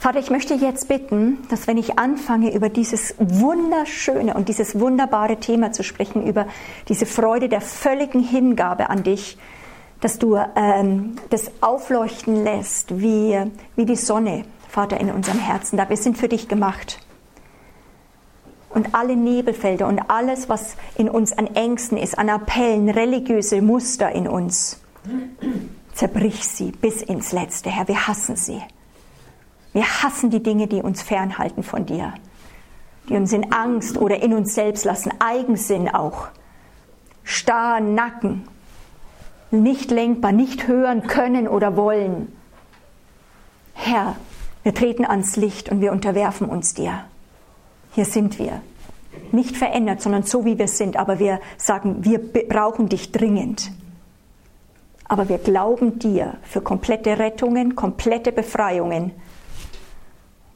Vater, ich möchte jetzt bitten, dass wenn ich anfange, über dieses wunderschöne und dieses wunderbare Thema zu sprechen, über diese Freude der völligen Hingabe an dich, dass du ähm, das aufleuchten lässt wie, wie die Sonne, Vater, in unserem Herzen. Da wir sind für dich gemacht. Und alle Nebelfelder und alles, was in uns an Ängsten ist, an Appellen, religiöse Muster in uns, zerbrich sie bis ins Letzte, Herr. Wir hassen sie. Wir hassen die Dinge, die uns fernhalten von dir, die uns in Angst oder in uns selbst lassen, Eigensinn auch, starr Nacken, nicht lenkbar, nicht hören können oder wollen. Herr, wir treten ans Licht und wir unterwerfen uns dir. Hier sind wir. Nicht verändert, sondern so wie wir sind, aber wir sagen, wir brauchen dich dringend. Aber wir glauben dir für komplette Rettungen, komplette Befreiungen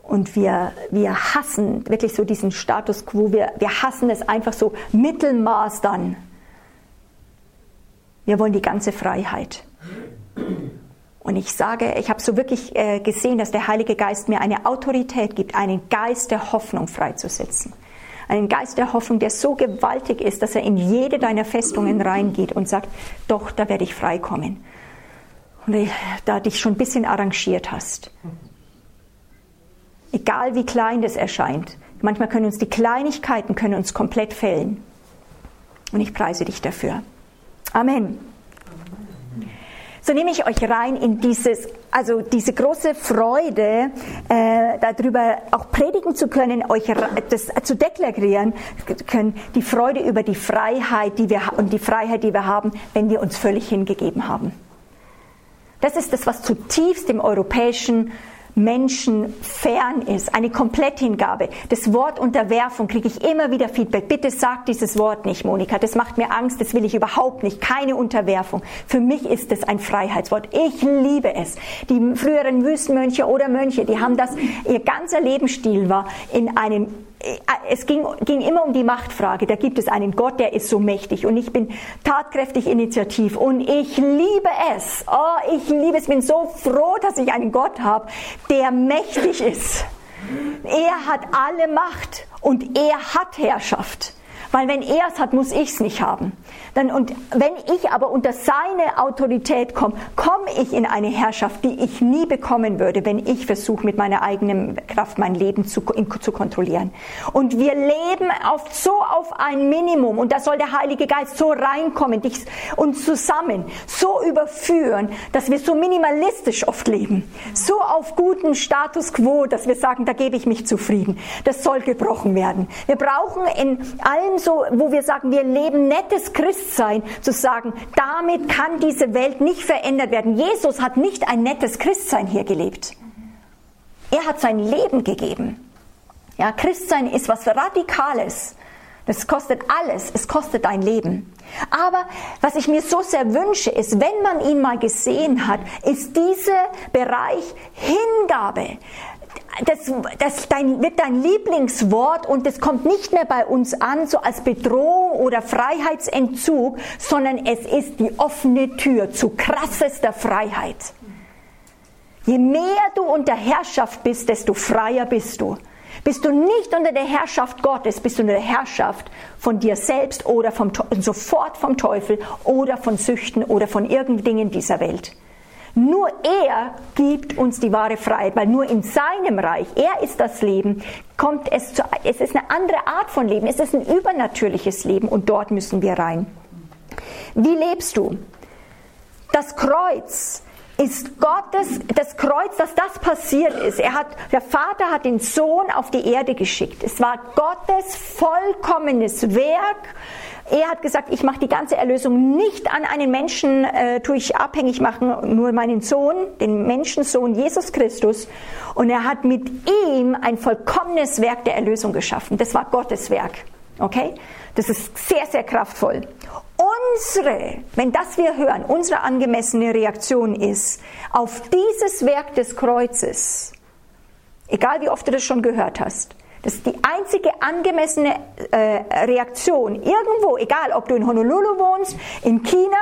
und wir, wir hassen wirklich so diesen Status quo, wir, wir hassen es einfach so Mittelmaß dann. Wir wollen die ganze Freiheit. Und ich sage, ich habe so wirklich äh, gesehen, dass der Heilige Geist mir eine Autorität gibt, einen Geist der Hoffnung freizusetzen. Einen Geist der Hoffnung, der so gewaltig ist, dass er in jede deiner Festungen reingeht und sagt, doch, da werde ich freikommen. Und da dich schon ein bisschen arrangiert hast egal wie klein das erscheint. Manchmal können uns die Kleinigkeiten können uns komplett fällen. Und ich preise dich dafür. Amen. So nehme ich euch rein in dieses, also diese große Freude, äh, darüber auch predigen zu können, euch das zu deklarieren können, die Freude über die Freiheit, die wir und die Freiheit, die wir haben, wenn wir uns völlig hingegeben haben. Das ist das, was zutiefst im europäischen Menschen fern ist, eine Kompletthingabe. Das Wort Unterwerfung kriege ich immer wieder Feedback. Bitte sag dieses Wort nicht, Monika. Das macht mir Angst. Das will ich überhaupt nicht. Keine Unterwerfung. Für mich ist es ein Freiheitswort. Ich liebe es. Die früheren Wüstenmönche oder Mönche, die haben das, ihr ganzer Lebensstil war in einem es ging, ging, immer um die Machtfrage. Da gibt es einen Gott, der ist so mächtig und ich bin tatkräftig initiativ und ich liebe es. Oh, ich liebe es. Bin so froh, dass ich einen Gott habe, der mächtig ist. Er hat alle Macht und er hat Herrschaft. Weil wenn er es hat, muss ich es nicht haben. Dann, und wenn ich aber unter seine Autorität komme, komme ich in eine Herrschaft, die ich nie bekommen würde, wenn ich versuche, mit meiner eigenen Kraft mein Leben zu, in, zu kontrollieren. Und wir leben auf, so auf ein Minimum und da soll der Heilige Geist so reinkommen, dich, uns zusammen so überführen, dass wir so minimalistisch oft leben. So auf guten Status quo, dass wir sagen, da gebe ich mich zufrieden. Das soll gebrochen werden. Wir brauchen in allem so, wo wir sagen, wir leben nettes Christsein, zu sagen, damit kann diese Welt nicht verändert werden. Jesus hat nicht ein nettes Christsein hier gelebt. Er hat sein Leben gegeben. Ja, Christsein ist was Radikales. Das kostet alles. Es kostet dein Leben. Aber was ich mir so sehr wünsche, ist, wenn man ihn mal gesehen hat, ist dieser Bereich Hingabe das, das dein, wird dein Lieblingswort und es kommt nicht mehr bei uns an, so als Bedrohung oder Freiheitsentzug, sondern es ist die offene Tür zu krassester Freiheit. Je mehr du unter Herrschaft bist, desto freier bist du. Bist du nicht unter der Herrschaft Gottes, bist du unter der Herrschaft von dir selbst oder vom, sofort vom Teufel oder von Süchten oder von irgendeinen Dingen dieser Welt. Nur er gibt uns die wahre Freiheit, weil nur in seinem Reich, er ist das Leben, kommt es zu, es ist eine andere Art von Leben, es ist ein übernatürliches Leben und dort müssen wir rein. Wie lebst du? Das Kreuz ist Gottes, das Kreuz, dass das passiert ist. Er hat, der Vater hat den Sohn auf die Erde geschickt. Es war Gottes vollkommenes Werk er hat gesagt, ich mache die ganze Erlösung nicht an einen Menschen, äh, tue ich abhängig machen, nur meinen Sohn, den Menschensohn Jesus Christus. Und er hat mit ihm ein vollkommenes Werk der Erlösung geschaffen. Das war Gottes Werk. Okay? Das ist sehr, sehr kraftvoll. Unsere, wenn das wir hören, unsere angemessene Reaktion ist auf dieses Werk des Kreuzes, egal wie oft du das schon gehört hast, das ist die einzige angemessene äh, Reaktion. Irgendwo, egal ob du in Honolulu wohnst, in China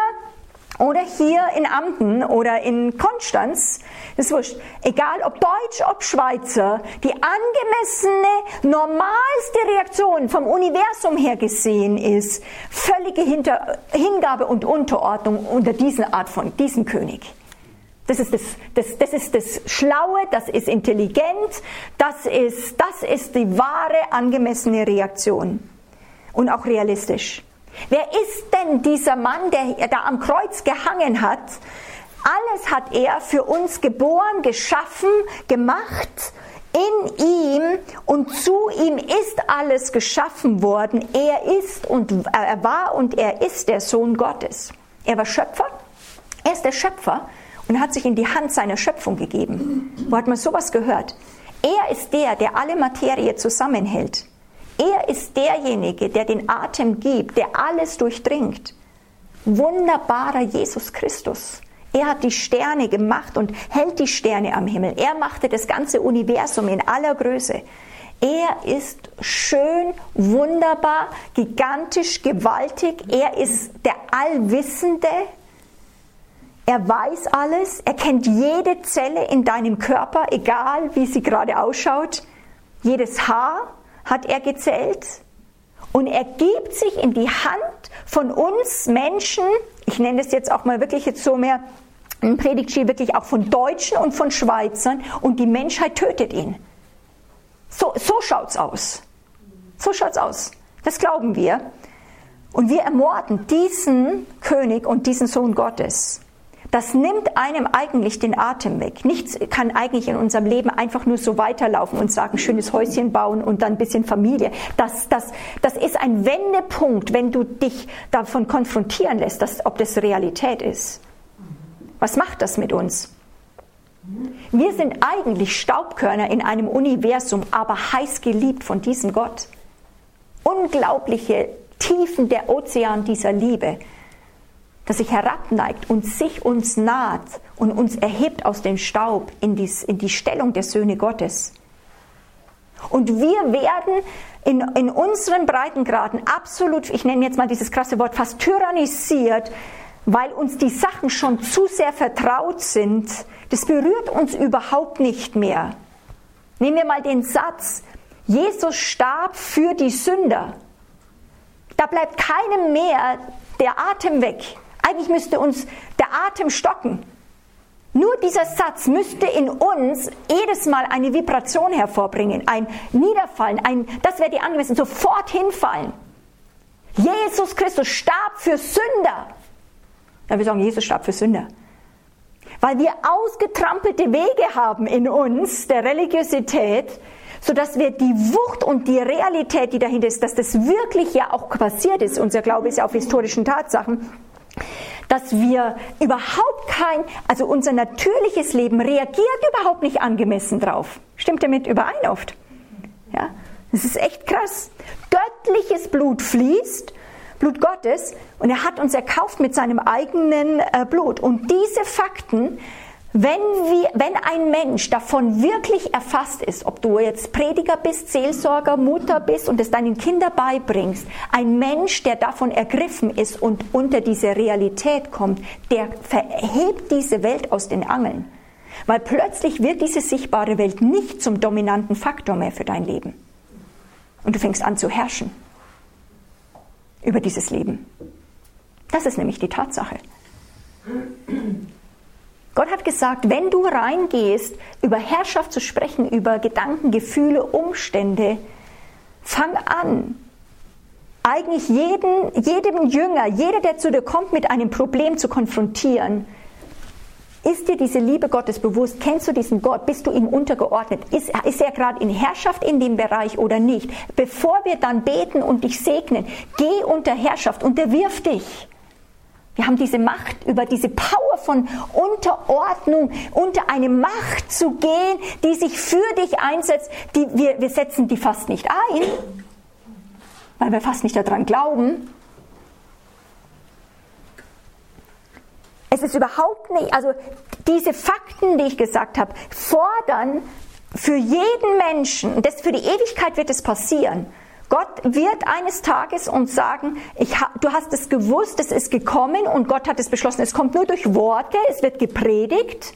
oder hier in Amten oder in Konstanz, ist wurscht. Egal ob Deutsch, ob Schweizer, die angemessene, normalste Reaktion vom Universum her gesehen ist völlige Hinter Hingabe und Unterordnung unter diesen Art von, diesen König. Das ist das, das, das ist das Schlaue, das ist intelligent, das ist, das ist die wahre, angemessene Reaktion. Und auch realistisch. Wer ist denn dieser Mann, der da am Kreuz gehangen hat? Alles hat er für uns geboren, geschaffen, gemacht. In ihm und zu ihm ist alles geschaffen worden. Er ist und er war und er ist der Sohn Gottes. Er war Schöpfer. Er ist der Schöpfer und hat sich in die Hand seiner Schöpfung gegeben. Wo hat man sowas gehört? Er ist der, der alle Materie zusammenhält. Er ist derjenige, der den Atem gibt, der alles durchdringt. Wunderbarer Jesus Christus. Er hat die Sterne gemacht und hält die Sterne am Himmel. Er machte das ganze Universum in aller Größe. Er ist schön, wunderbar, gigantisch, gewaltig. Er ist der Allwissende. Er weiß alles. Er kennt jede Zelle in deinem Körper, egal wie sie gerade ausschaut. Jedes Haar, hat er gezählt und er gibt sich in die Hand von uns Menschen, ich nenne es jetzt auch mal wirklich jetzt so mehr ein Predigtstil wirklich auch von Deutschen und von Schweizern und die Menschheit tötet ihn. So, so schaut's aus. So schaut's aus. Das glauben wir. Und wir ermorden diesen König und diesen Sohn Gottes das nimmt einem eigentlich den Atem weg. Nichts kann eigentlich in unserem Leben einfach nur so weiterlaufen und sagen, schönes Häuschen bauen und dann ein bisschen Familie. Das, das, das ist ein Wendepunkt, wenn du dich davon konfrontieren lässt, dass, ob das Realität ist. Was macht das mit uns? Wir sind eigentlich Staubkörner in einem Universum, aber heiß geliebt von diesem Gott. Unglaubliche Tiefen der Ozean dieser Liebe das sich herabneigt und sich uns naht und uns erhebt aus dem Staub in die, in die Stellung der Söhne Gottes. Und wir werden in, in unseren Breitengraden absolut, ich nenne jetzt mal dieses krasse Wort, fast tyrannisiert, weil uns die Sachen schon zu sehr vertraut sind. Das berührt uns überhaupt nicht mehr. Nehmen wir mal den Satz, Jesus starb für die Sünder. Da bleibt keinem mehr der Atem weg. Eigentlich müsste uns der Atem stocken. Nur dieser Satz müsste in uns jedes Mal eine Vibration hervorbringen, ein Niederfallen, ein, das wäre die angemessen, sofort hinfallen. Jesus Christus starb für Sünder. Ja, wir sagen, Jesus starb für Sünder. Weil wir ausgetrampelte Wege haben in uns der Religiosität, sodass wir die Wucht und die Realität, die dahinter ist, dass das wirklich ja auch passiert ist, unser Glaube ist ja auf historischen Tatsachen, dass wir überhaupt kein, also unser natürliches Leben reagiert überhaupt nicht angemessen drauf. Stimmt damit überein oft? Ja, das ist echt krass. Göttliches Blut fließt, Blut Gottes, und er hat uns erkauft mit seinem eigenen äh, Blut. Und diese Fakten wenn, wir, wenn ein Mensch davon wirklich erfasst ist, ob du jetzt Prediger bist, Seelsorger, Mutter bist und es deinen Kindern beibringst, ein Mensch, der davon ergriffen ist und unter diese Realität kommt, der verhebt diese Welt aus den Angeln. Weil plötzlich wird diese sichtbare Welt nicht zum dominanten Faktor mehr für dein Leben. Und du fängst an zu herrschen über dieses Leben. Das ist nämlich die Tatsache. Gott hat gesagt, wenn du reingehst, über Herrschaft zu sprechen, über Gedanken, Gefühle, Umstände, fang an, eigentlich jeden, jedem Jünger, jeder, der zu dir kommt, mit einem Problem zu konfrontieren. Ist dir diese Liebe Gottes bewusst? Kennst du diesen Gott? Bist du ihm untergeordnet? Ist, ist er gerade in Herrschaft in dem Bereich oder nicht? Bevor wir dann beten und dich segnen, geh unter Herrschaft, unterwirf dich. Wir haben diese Macht, über diese Power von Unterordnung, unter eine Macht zu gehen, die sich für dich einsetzt. Die, wir, wir setzen die fast nicht ein, weil wir fast nicht daran glauben. Es ist überhaupt nicht, also diese Fakten, die ich gesagt habe, fordern für jeden Menschen, und das für die Ewigkeit wird es passieren, Gott wird eines Tages uns sagen, ich, du hast es gewusst, es ist gekommen und Gott hat es beschlossen. Es kommt nur durch Worte, es wird gepredigt.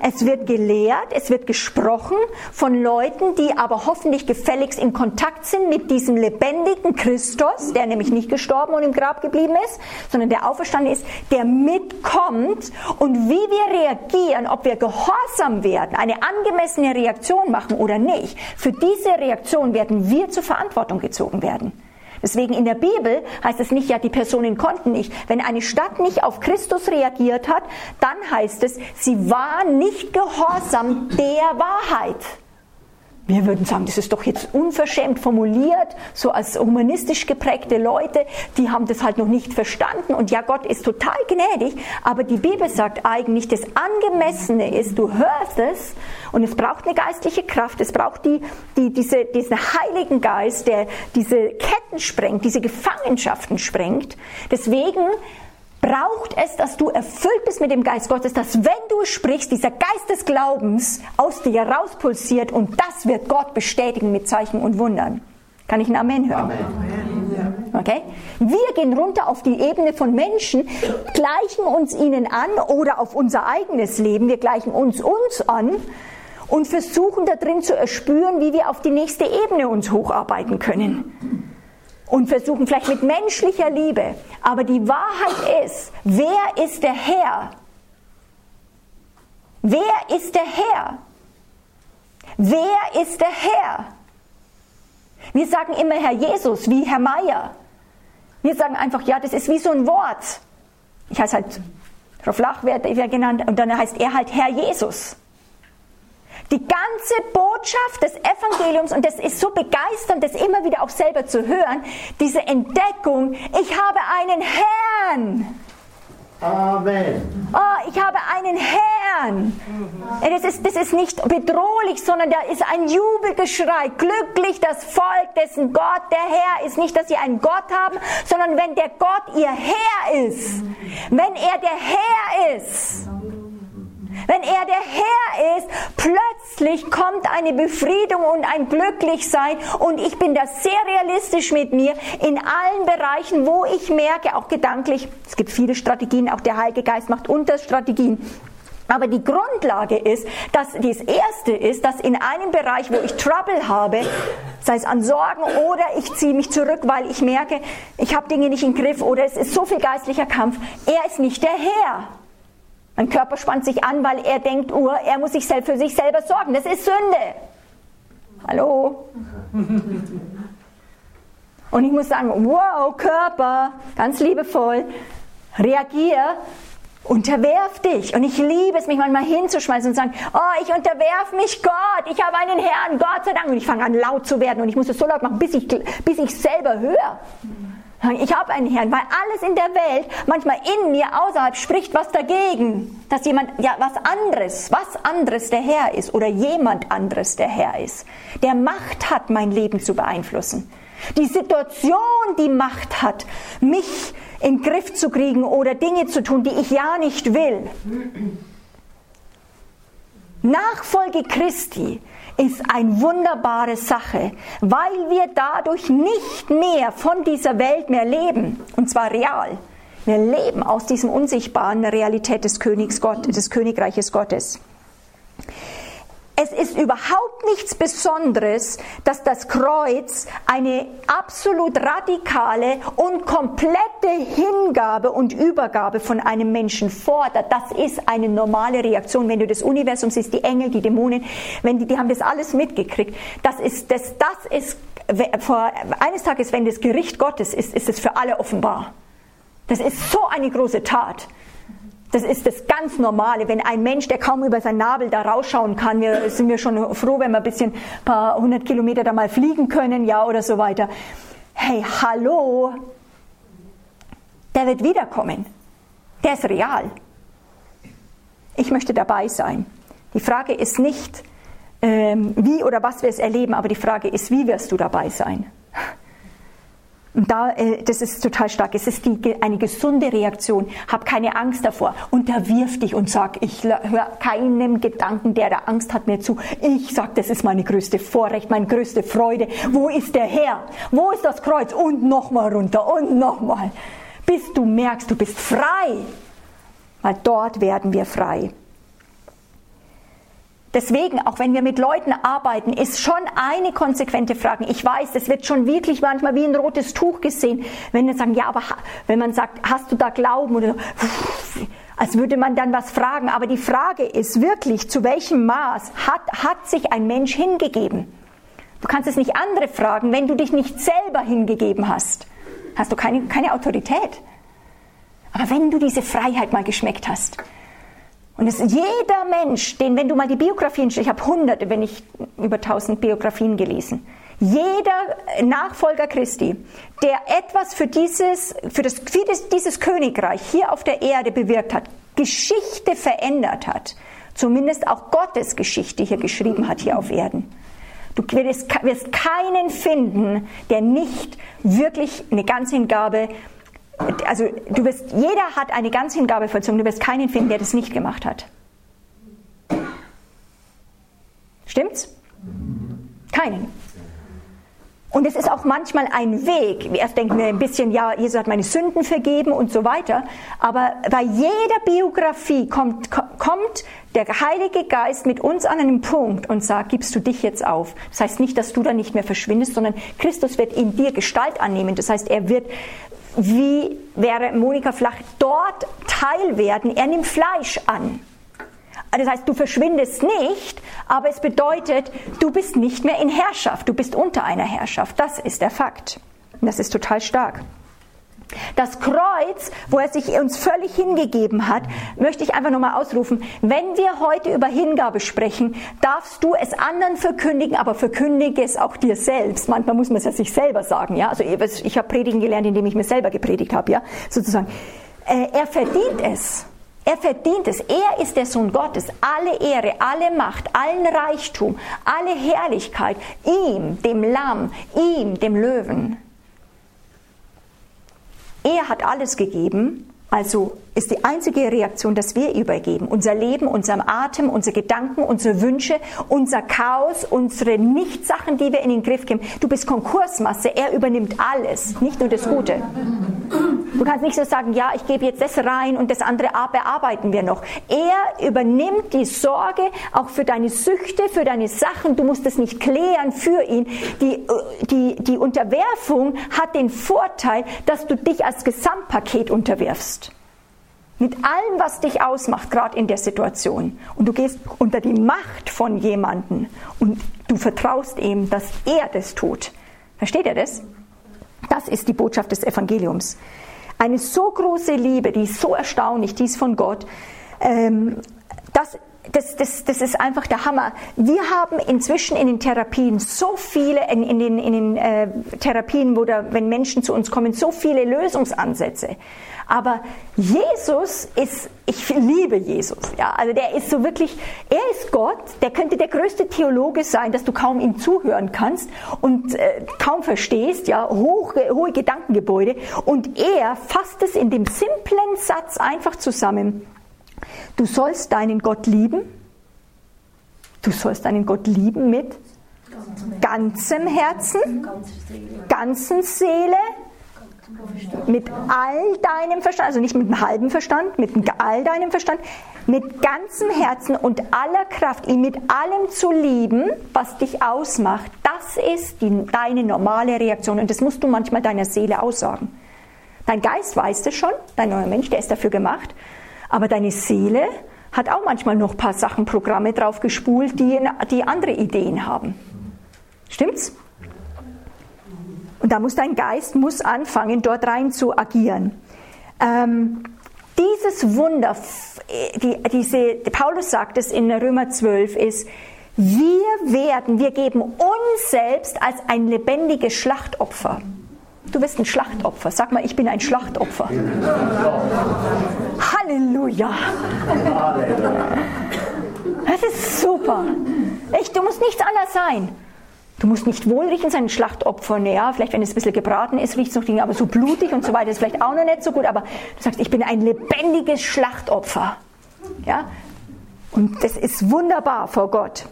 Es wird gelehrt, es wird gesprochen von Leuten, die aber hoffentlich gefälligst in Kontakt sind mit diesem lebendigen Christus, der nämlich nicht gestorben und im Grab geblieben ist, sondern der auferstanden ist, der mitkommt und wie wir reagieren, ob wir gehorsam werden, eine angemessene Reaktion machen oder nicht, für diese Reaktion werden wir zur Verantwortung gezogen werden. Deswegen in der Bibel heißt es nicht, ja, die Personen konnten nicht. Wenn eine Stadt nicht auf Christus reagiert hat, dann heißt es, sie war nicht gehorsam der Wahrheit. Wir würden sagen, das ist doch jetzt unverschämt formuliert, so als humanistisch geprägte Leute, die haben das halt noch nicht verstanden. Und ja, Gott ist total gnädig, aber die Bibel sagt eigentlich, das Angemessene ist, du hörst es und es braucht eine geistliche Kraft, es braucht die, die, diese, diesen Heiligen Geist, der diese Ketten sprengt, diese Gefangenschaften sprengt. Deswegen braucht es, dass du erfüllt bist mit dem Geist Gottes, dass wenn du sprichst, dieser Geist des Glaubens aus dir rauspulsiert und das wird Gott bestätigen mit Zeichen und Wundern. Kann ich ein Amen hören? Amen. Okay? Wir gehen runter auf die Ebene von Menschen, gleichen uns ihnen an oder auf unser eigenes Leben, wir gleichen uns uns an und versuchen da drin zu erspüren, wie wir auf die nächste Ebene uns hocharbeiten können und versuchen vielleicht mit menschlicher Liebe. Aber die Wahrheit ist, wer ist der Herr? Wer ist der Herr? Wer ist der Herr? Wir sagen immer Herr Jesus, wie Herr Meier. Wir sagen einfach, ja, das ist wie so ein Wort. Ich heiße halt, Frau Flach wird genannt, und dann heißt er halt Herr Jesus. Die ganze Botschaft des Evangeliums, und das ist so begeisternd, das immer wieder auch selber zu hören, diese Entdeckung, ich habe einen Herrn. Amen. Oh, ich habe einen Herrn. Das ist, das ist nicht bedrohlich, sondern da ist ein Jubelgeschrei. Glücklich das Volk, dessen Gott der Herr ist. Nicht, dass sie einen Gott haben, sondern wenn der Gott ihr Herr ist. Wenn er der Herr ist. Wenn er der Herr ist, plötzlich kommt eine Befriedung und ein Glücklichsein und ich bin da sehr realistisch mit mir in allen Bereichen, wo ich merke, auch gedanklich, es gibt viele Strategien, auch der Heilige Geist macht Unterstrategien. Aber die Grundlage ist, dass das erste ist, dass in einem Bereich, wo ich Trouble habe, sei es an Sorgen oder ich ziehe mich zurück, weil ich merke, ich habe Dinge nicht im Griff oder es ist so viel geistlicher Kampf, er ist nicht der Herr. Mein Körper spannt sich an, weil er denkt, uh, er muss sich für sich selber sorgen. Das ist Sünde. Hallo? Und ich muss sagen, wow, Körper, ganz liebevoll, reagier, unterwerf dich. Und ich liebe es, mich manchmal hinzuschmeißen und zu sagen, oh, ich unterwerf mich Gott, ich habe einen Herrn, Gott sei Dank. Und ich fange an laut zu werden und ich muss es so laut machen, bis ich, bis ich selber höre. Ich habe einen Herrn, weil alles in der Welt, manchmal in mir, außerhalb, spricht was dagegen, dass jemand, ja, was anderes, was anderes der Herr ist oder jemand anderes der Herr ist, der Macht hat, mein Leben zu beeinflussen. Die Situation, die Macht hat, mich in den Griff zu kriegen oder Dinge zu tun, die ich ja nicht will. Nachfolge Christi ist eine wunderbare Sache, weil wir dadurch nicht mehr von dieser Welt mehr leben, und zwar real. Wir leben aus diesem unsichtbaren Realität des Königs Gott, des Königreiches Gottes. Es ist überhaupt nichts Besonderes, dass das Kreuz eine absolut radikale und komplette Hingabe und Übergabe von einem Menschen fordert. Das ist eine normale Reaktion. Wenn du das Universum siehst, die Engel, die Dämonen, wenn die, die haben das alles mitgekriegt. Das ist, das, das ist, eines Tages, wenn das Gericht Gottes ist, ist es für alle offenbar. Das ist so eine große Tat. Das ist das ganz Normale. Wenn ein Mensch, der kaum über seinen Nabel da rausschauen kann, wir sind wir schon froh, wenn wir ein bisschen paar hundert Kilometer da mal fliegen können, ja, oder so weiter. Hey, hallo, der wird wiederkommen. Der ist real. Ich möchte dabei sein. Die Frage ist nicht, ähm, wie oder was wir es erleben, aber die Frage ist, wie wirst du dabei sein? Und da, äh, das ist total stark. Es ist die, eine gesunde Reaktion. Hab keine Angst davor. Unterwirf dich und sag, ich höre keinem Gedanken, der da Angst hat, mir zu. Ich sag, das ist meine größte Vorrecht, meine größte Freude. Wo ist der Herr? Wo ist das Kreuz? Und nochmal runter und nochmal. Bis du merkst, du bist frei. Weil dort werden wir frei. Deswegen, auch wenn wir mit Leuten arbeiten, ist schon eine konsequente Frage. Ich weiß, das wird schon wirklich manchmal wie ein rotes Tuch gesehen, wenn wir sagen, ja, aber wenn man sagt, hast du da Glauben oder als würde man dann was fragen. Aber die Frage ist wirklich, zu welchem Maß hat, hat sich ein Mensch hingegeben? Du kannst es nicht andere fragen, wenn du dich nicht selber hingegeben hast. Hast du keine, keine Autorität. Aber wenn du diese Freiheit mal geschmeckt hast, und es jeder Mensch, den, wenn du mal die Biografien, ich habe hunderte, wenn nicht über tausend Biografien gelesen, jeder Nachfolger Christi, der etwas für dieses, für das, für dieses Königreich hier auf der Erde bewirkt hat, Geschichte verändert hat, zumindest auch Gottes Geschichte hier geschrieben hat hier auf Erden. Du wirst, wirst keinen finden, der nicht wirklich eine Ganzhingabe also du wirst, jeder hat eine Ganzhingabe vollzogen, du wirst keinen finden, der das nicht gemacht hat. Stimmt's? Keinen. Und es ist auch manchmal ein Weg. Erst denken wir ein bisschen, ja, Jesus hat meine Sünden vergeben und so weiter. Aber bei jeder Biografie kommt, kommt der Heilige Geist mit uns an einen Punkt und sagt, gibst du dich jetzt auf. Das heißt nicht, dass du dann nicht mehr verschwindest, sondern Christus wird in dir Gestalt annehmen. Das heißt, er wird wie wäre Monika Flach dort Teil werden. Er nimmt Fleisch an. Das heißt, du verschwindest nicht, aber es bedeutet, du bist nicht mehr in Herrschaft, du bist unter einer Herrschaft. Das ist der Fakt. Und das ist total stark. Das Kreuz, wo er sich uns völlig hingegeben hat, möchte ich einfach nochmal ausrufen. Wenn wir heute über Hingabe sprechen, darfst du es anderen verkündigen, aber verkündige es auch dir selbst. Manchmal muss man es ja sich selber sagen, ja. Also ich habe Predigen gelernt, indem ich mir selber gepredigt habe, ja, sozusagen. Äh, er verdient es. Er verdient es. Er ist der Sohn Gottes. Alle Ehre, alle Macht, allen Reichtum, alle Herrlichkeit ihm, dem Lamm, ihm, dem Löwen. Er hat alles gegeben, also ist die einzige Reaktion, dass wir übergeben. Unser Leben, unserem Atem, unsere Gedanken, unsere Wünsche, unser Chaos, unsere Nichtsachen, die wir in den Griff geben. Du bist Konkursmasse, er übernimmt alles, nicht nur das Gute. Du kannst nicht so sagen, ja, ich gebe jetzt das rein und das andere bearbeiten wir noch. Er übernimmt die Sorge auch für deine Süchte, für deine Sachen. Du musst es nicht klären für ihn. Die, die, die Unterwerfung hat den Vorteil, dass du dich als Gesamtpaket unterwirfst. Mit allem, was dich ausmacht, gerade in der Situation. Und du gehst unter die Macht von jemandem und du vertraust ihm, dass er das tut. Versteht ihr das? Das ist die Botschaft des Evangeliums. Eine so große Liebe, die ist so erstaunlich, die ist von Gott. Ähm, das, das, das, ist einfach der Hammer. Wir haben inzwischen in den Therapien so viele, in, in den, in den äh, Therapien, wo da, wenn Menschen zu uns kommen, so viele Lösungsansätze. Aber Jesus ist, ich liebe Jesus, ja, also der ist so wirklich, er ist Gott, der könnte der größte Theologe sein, dass du kaum ihm zuhören kannst und äh, kaum verstehst, ja, hoch, hohe Gedankengebäude. Und er fasst es in dem simplen Satz einfach zusammen. Du sollst deinen Gott lieben. Du sollst deinen Gott lieben mit ganzem Herzen, ganzen Seele, mit all deinem Verstand, also nicht mit einem halben Verstand, mit all deinem Verstand, mit ganzem Herzen und aller Kraft, ihn mit allem zu lieben, was dich ausmacht, das ist die, deine normale Reaktion und das musst du manchmal deiner Seele aussagen. Dein Geist weiß das schon, dein neuer Mensch, der ist dafür gemacht, aber deine Seele hat auch manchmal noch ein paar Sachen, Programme drauf gespult, die, die andere Ideen haben. Stimmt's? Und da muss dein Geist muss anfangen, dort rein zu agieren. Ähm, dieses Wunder, die, diese, Paulus sagt es in Römer 12, ist, wir werden, wir geben uns selbst als ein lebendiges Schlachtopfer. Du bist ein Schlachtopfer. Sag mal, ich bin ein Schlachtopfer. Halleluja. Das ist super. Echt, du musst nichts anderes sein. Du musst nicht wohl riechen, sein Schlachtopfer, naja, vielleicht wenn es ein bisschen gebraten ist, riecht es noch, aber so blutig und so weiter ist vielleicht auch noch nicht so gut, aber du sagst, ich bin ein lebendiges Schlachtopfer. Ja? Und das ist wunderbar vor Gott.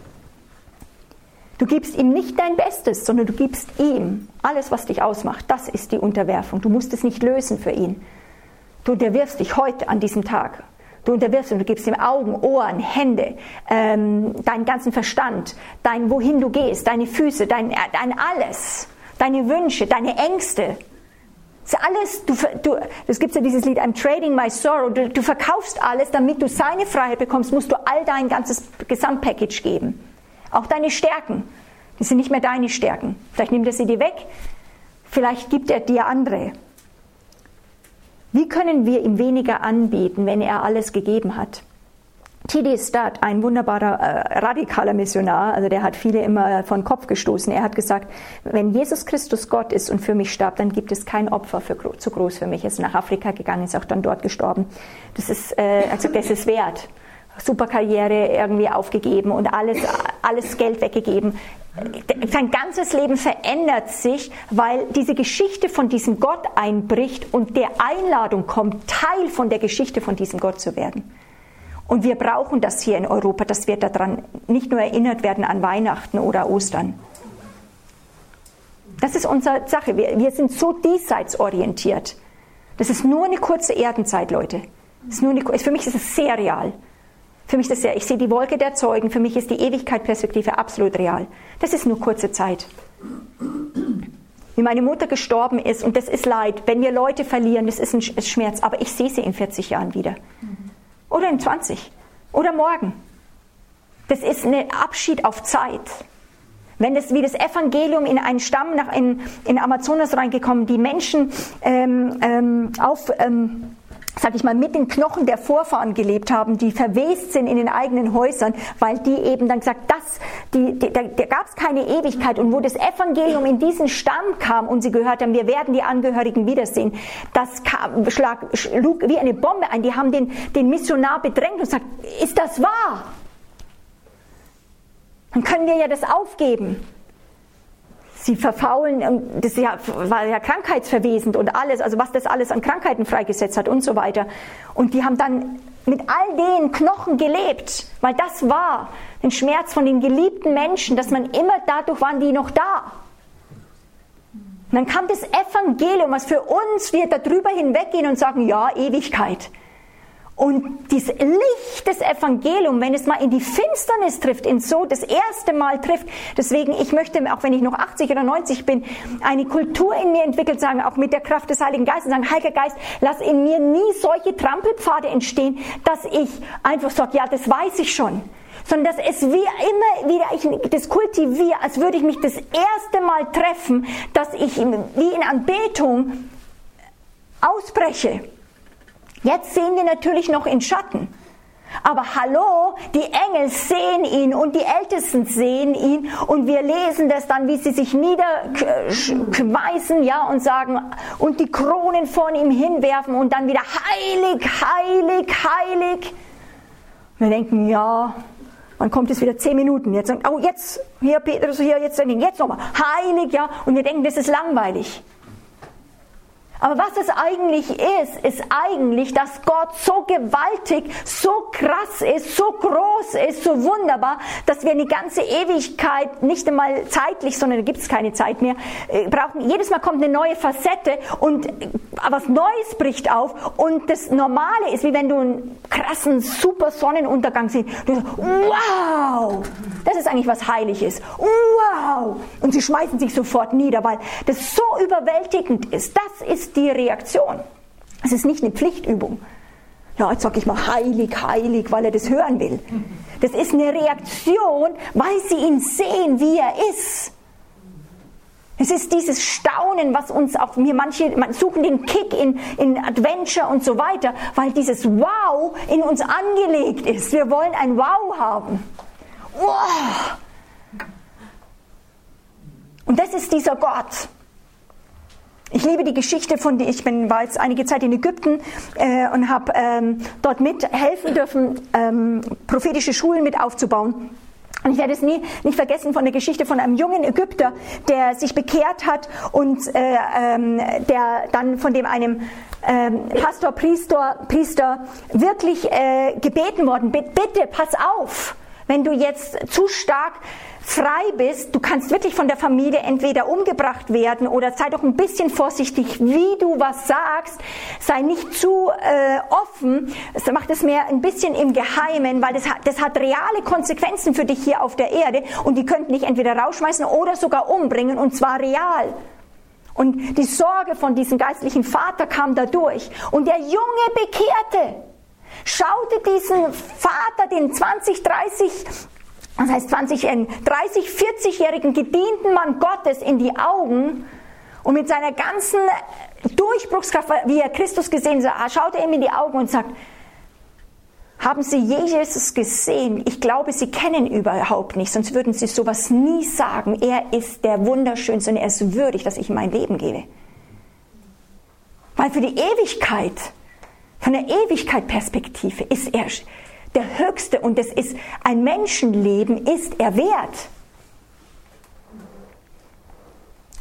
Du gibst ihm nicht dein Bestes, sondern du gibst ihm alles, was dich ausmacht. Das ist die Unterwerfung. Du musst es nicht lösen für ihn. Du unterwirfst dich heute an diesem Tag. Du unterwirfst und du gibst ihm Augen, Ohren, Hände, ähm, deinen ganzen Verstand, dein wohin du gehst, deine Füße, dein, dein alles, deine Wünsche, deine Ängste. Das ist alles, du, du, das gibt ja dieses Lied, I'm trading my sorrow. Du, du verkaufst alles, damit du seine Freiheit bekommst, musst du all dein ganzes Gesamtpackage geben. Auch deine Stärken. Die sind nicht mehr deine Stärken. Vielleicht nimmt er sie dir weg, vielleicht gibt er dir andere. Wie können wir ihm weniger anbieten, wenn er alles gegeben hat? T.D. Studd, ein wunderbarer äh, radikaler Missionar, also der hat viele immer von Kopf gestoßen. Er hat gesagt, wenn Jesus Christus Gott ist und für mich starb, dann gibt es kein Opfer für, zu groß für mich. Er ist nach Afrika gegangen, ist auch dann dort gestorben. Das ist, äh, also das ist wert. Superkarriere irgendwie aufgegeben und alles, alles Geld weggegeben. Sein ganzes Leben verändert sich, weil diese Geschichte von diesem Gott einbricht und der Einladung kommt, Teil von der Geschichte von diesem Gott zu werden. Und wir brauchen das hier in Europa, dass wir daran nicht nur erinnert werden an Weihnachten oder Ostern. Das ist unsere Sache. Wir, wir sind so diesseits orientiert. Das ist nur eine kurze Erdenzeit, Leute. eine, für mich ist es sehr real. Für mich ist das ja, ich sehe die Wolke der Zeugen, für mich ist die Ewigkeitperspektive absolut real. Das ist nur kurze Zeit. Wie meine Mutter gestorben ist, und das ist Leid, wenn wir Leute verlieren, das ist ein Schmerz, aber ich sehe sie in 40 Jahren wieder. Oder in 20. Oder morgen. Das ist ein Abschied auf Zeit. Wenn das wie das Evangelium in einen Stamm nach in, in Amazonas reingekommen, die Menschen ähm, ähm, auf ähm, sag ich mal, mit den Knochen der Vorfahren gelebt haben, die verwest sind in den eigenen Häusern, weil die eben dann gesagt, das, die, die, da, da gab es keine Ewigkeit. Und wo das Evangelium in diesen Stamm kam und sie gehört haben, wir werden die Angehörigen wiedersehen, das kam, schlag, schlug wie eine Bombe ein. Die haben den, den Missionar bedrängt und gesagt, ist das wahr? Dann können wir ja das aufgeben sie verfaulen und das war ja krankheitsverwesend und alles, also was das alles an Krankheiten freigesetzt hat und so weiter. Und die haben dann mit all den Knochen gelebt, weil das war den Schmerz von den geliebten Menschen, dass man immer dadurch waren die noch da. Und dann kam das Evangelium, was für uns wir darüber hinweggehen und sagen, ja, Ewigkeit. Und dieses Licht des Evangeliums, wenn es mal in die Finsternis trifft, in so das erste Mal trifft, deswegen, ich möchte, auch wenn ich noch 80 oder 90 bin, eine Kultur in mir entwickelt, sagen, auch mit der Kraft des Heiligen Geistes, sagen, Heiliger Geist, lass in mir nie solche Trampelpfade entstehen, dass ich einfach sage, ja, das weiß ich schon. Sondern dass es wie immer wieder, ich das kultiviere, als würde ich mich das erste Mal treffen, dass ich wie in Anbetung ausbreche Jetzt sehen wir natürlich noch in Schatten. Aber hallo, die Engel sehen ihn und die Ältesten sehen ihn und wir lesen das dann, wie sie sich niederschmeißen, ja, und sagen, und die Kronen von ihm hinwerfen und dann wieder heilig, heilig, heilig. Wir denken, ja, wann kommt es wieder? Zehn Minuten. Jetzt, oh, jetzt, hier, Petrus, hier, jetzt, jetzt nochmal, heilig, ja, und wir denken, das ist langweilig. Aber was es eigentlich ist, ist eigentlich, dass Gott so gewaltig, so krass ist, so groß ist, so wunderbar, dass wir eine ganze Ewigkeit, nicht einmal zeitlich, sondern da gibt es keine Zeit mehr, äh, brauchen. Jedes Mal kommt eine neue Facette und was Neues bricht auf. Und das Normale ist, wie wenn du einen krassen, super Sonnenuntergang siehst. Du sagst, wow! Das ist eigentlich was Heiliges. Wow! Und sie schmeißen sich sofort nieder, weil das so überwältigend ist. Das ist die Reaktion. Es ist nicht eine Pflichtübung. Ja, jetzt sage ich mal heilig, heilig, weil er das hören will. Das ist eine Reaktion, weil sie ihn sehen, wie er ist. Es ist dieses Staunen, was uns auch, wir manche man suchen den Kick in, in Adventure und so weiter, weil dieses Wow in uns angelegt ist. Wir wollen ein Wow haben. Wow. Und das ist dieser Gott. Ich liebe die Geschichte von, ich bin, war jetzt einige Zeit in Ägypten äh, und habe ähm, dort mithelfen dürfen, ähm, prophetische Schulen mit aufzubauen. Und ich werde es nie nicht vergessen von der Geschichte von einem jungen Ägypter, der sich bekehrt hat und äh, ähm, der dann von dem einem ähm, Pastor, Priester, Priester wirklich äh, gebeten worden, bitte pass auf, wenn du jetzt zu stark frei bist, du kannst wirklich von der Familie entweder umgebracht werden oder sei doch ein bisschen vorsichtig, wie du was sagst, sei nicht zu äh, offen, mach das mehr ein bisschen im Geheimen, weil das hat, das hat reale Konsequenzen für dich hier auf der Erde und die könnten dich entweder rausschmeißen oder sogar umbringen und zwar real. Und die Sorge von diesem geistlichen Vater kam dadurch. Und der Junge bekehrte schaute diesen Vater, den 20, 30 das heißt 20, 30, 40-jährigen gedienten Mann Gottes in die Augen und mit seiner ganzen Durchbruchskraft, wie er Christus gesehen hat, schaut er ihm in die Augen und sagt, haben Sie Jesus gesehen? Ich glaube, Sie kennen überhaupt nicht, sonst würden Sie sowas nie sagen. Er ist der Wunderschönste und er ist würdig, dass ich ihm mein Leben gebe. Weil für die Ewigkeit, von der Ewigkeit Perspektive ist er der Höchste und es ist ein Menschenleben ist er wert.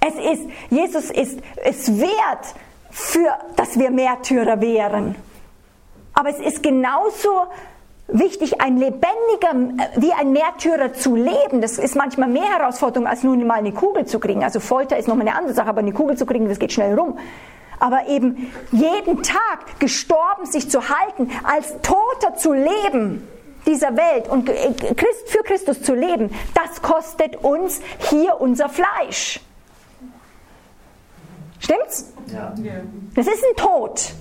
Es ist, Jesus ist es wert, für, dass wir Märtyrer wären. Aber es ist genauso wichtig, ein lebendiger, wie ein Märtyrer zu leben. Das ist manchmal mehr Herausforderung, als nur mal eine Kugel zu kriegen. Also Folter ist nochmal eine andere Sache, aber eine Kugel zu kriegen, das geht schnell rum aber eben jeden Tag gestorben sich zu halten, als Toter zu leben dieser Welt und für Christus zu leben, das kostet uns hier unser Fleisch. Stimmt's? Ja. Das ist ein Tod.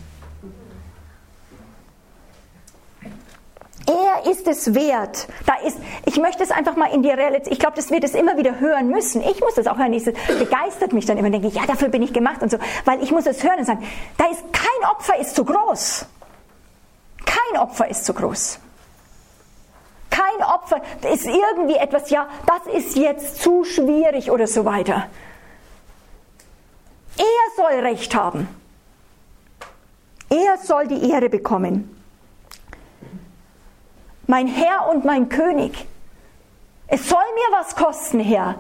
Er ist es wert. Da ist, ich möchte es einfach mal in die Realität, ich glaube, dass wir das immer wieder hören müssen. Ich muss das auch hören. Es begeistert mich dann immer, denke ich, ja, dafür bin ich gemacht und so. Weil ich muss es hören und sagen, da ist, kein Opfer ist zu groß. Kein Opfer ist zu groß. Kein Opfer ist irgendwie etwas, ja, das ist jetzt zu schwierig oder so weiter. Er soll Recht haben. Er soll die Ehre bekommen mein Herr und mein König. Es soll mir was kosten, Herr.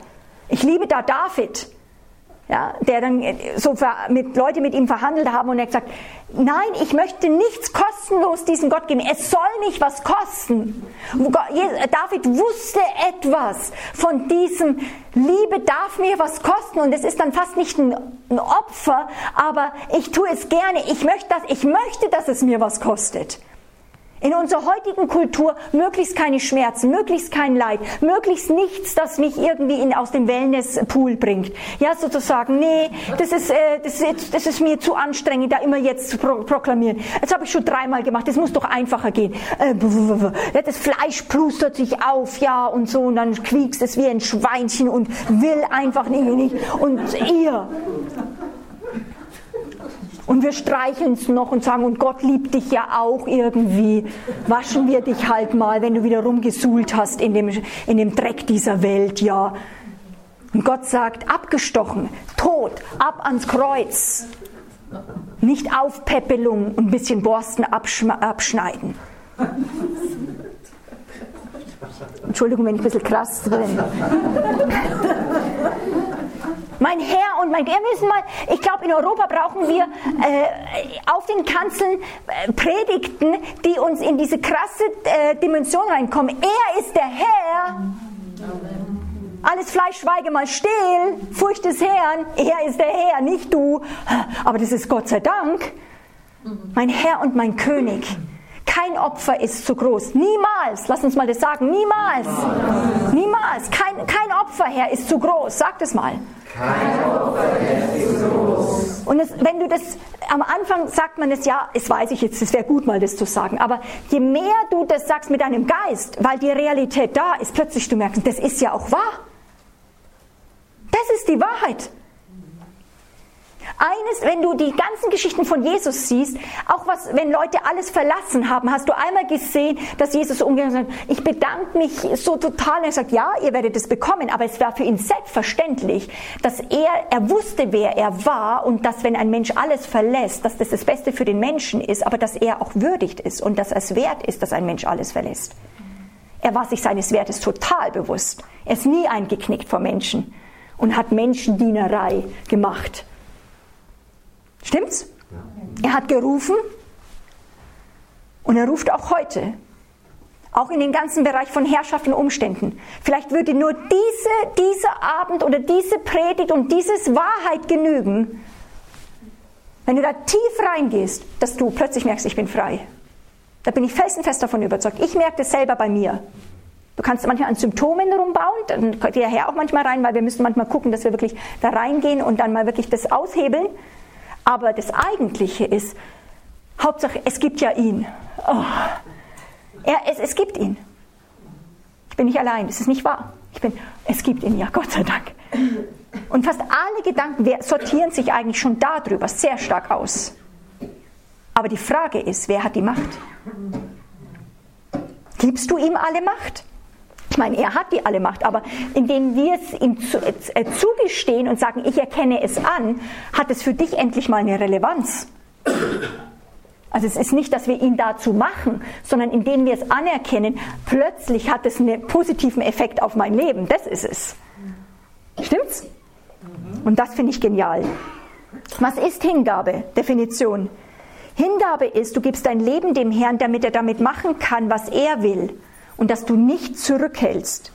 Ich liebe da David, ja, der dann so mit Leute mit ihm verhandelt haben und er gesagt, nein, ich möchte nichts kostenlos diesem Gott geben. Es soll mich was kosten. David wusste etwas von diesem Liebe darf mir was kosten und es ist dann fast nicht ein, Opfer, aber ich tue es gerne. Ich möchte, dass, ich möchte, dass es mir was kostet. In unserer heutigen Kultur möglichst keine Schmerzen, möglichst kein Leid, möglichst nichts, das mich irgendwie in, aus dem Wellnesspool bringt. Ja, sozusagen, nee, das ist, äh, das, ist, das ist mir zu anstrengend, da immer jetzt zu pro proklamieren. Das habe ich schon dreimal gemacht, das muss doch einfacher gehen. Äh, das Fleisch plustert sich auf, ja, und so, und dann quiekst es wie ein Schweinchen und will einfach nicht. nicht. Und ihr, und wir streicheln es noch und sagen, und Gott liebt dich ja auch irgendwie. Waschen wir dich halt mal, wenn du wieder rumgesuhlt hast in dem, in dem Dreck dieser Welt, ja. Und Gott sagt, abgestochen, tot, ab ans Kreuz. Nicht Aufpäppelung und ein bisschen Borsten abschneiden. Entschuldigung, wenn ich ein bisschen krass bin. Mein Herr und mein, wir müssen mal, ich glaube, in Europa brauchen wir äh, auf den Kanzeln äh, Predigten, die uns in diese krasse äh, Dimension reinkommen. Er ist der Herr. Alles Fleisch schweige mal still, Furcht des Herrn. Er ist der Herr, nicht du. Aber das ist Gott sei Dank. Mein Herr und mein König. Kein Opfer ist zu groß. Niemals. Lass uns mal das sagen. Niemals. Niemals. Kein, kein Opfer, Herr, ist zu groß. Sag das mal. Kein Opfer ist zu groß. Und es, wenn du das, am Anfang sagt man es ja, es weiß ich jetzt, es wäre gut mal das zu sagen, aber je mehr du das sagst mit deinem Geist, weil die Realität da ist, plötzlich du merkst, das ist ja auch wahr. Das ist die Wahrheit. Eines, wenn du die ganzen Geschichten von Jesus siehst, auch was, wenn Leute alles verlassen haben, hast du einmal gesehen, dass Jesus umgegangen sagt, ich bedanke mich so total. Er sagt, ja, ihr werdet es bekommen, aber es war für ihn selbstverständlich, dass er, er wusste, wer er war und dass, wenn ein Mensch alles verlässt, dass das das Beste für den Menschen ist, aber dass er auch würdigt ist und dass es wert ist, dass ein Mensch alles verlässt. Er war sich seines Wertes total bewusst. Er ist nie eingeknickt vor Menschen und hat Menschendienerei gemacht. Stimmt's? Er hat gerufen und er ruft auch heute. Auch in den ganzen Bereich von Herrschaft und Umständen. Vielleicht würde nur diese, dieser Abend oder diese Predigt und dieses Wahrheit genügen, wenn du da tief reingehst, dass du plötzlich merkst, ich bin frei. Da bin ich felsenfest davon überzeugt. Ich merke das selber bei mir. Du kannst manchmal an Symptomen rumbauen, dann könnt ihr Herr auch manchmal rein, weil wir müssen manchmal gucken, dass wir wirklich da reingehen und dann mal wirklich das aushebeln. Aber das Eigentliche ist, Hauptsache, es gibt ja ihn. Oh. Er, es, es gibt ihn. Ich bin nicht allein, das ist nicht wahr. Ich bin, es gibt ihn ja, Gott sei Dank. Und fast alle Gedanken sortieren sich eigentlich schon darüber sehr stark aus. Aber die Frage ist, wer hat die Macht? Gibst du ihm alle Macht? Ich meine, er hat die alle Macht, aber indem wir es ihm zu, äh, zugestehen und sagen, ich erkenne es an, hat es für dich endlich mal eine Relevanz. Also es ist nicht, dass wir ihn dazu machen, sondern indem wir es anerkennen, plötzlich hat es einen positiven Effekt auf mein Leben. Das ist es. Stimmt's? Und das finde ich genial. Was ist Hingabe? Definition. Hingabe ist, du gibst dein Leben dem Herrn, damit er damit machen kann, was er will und dass du nicht zurückhältst.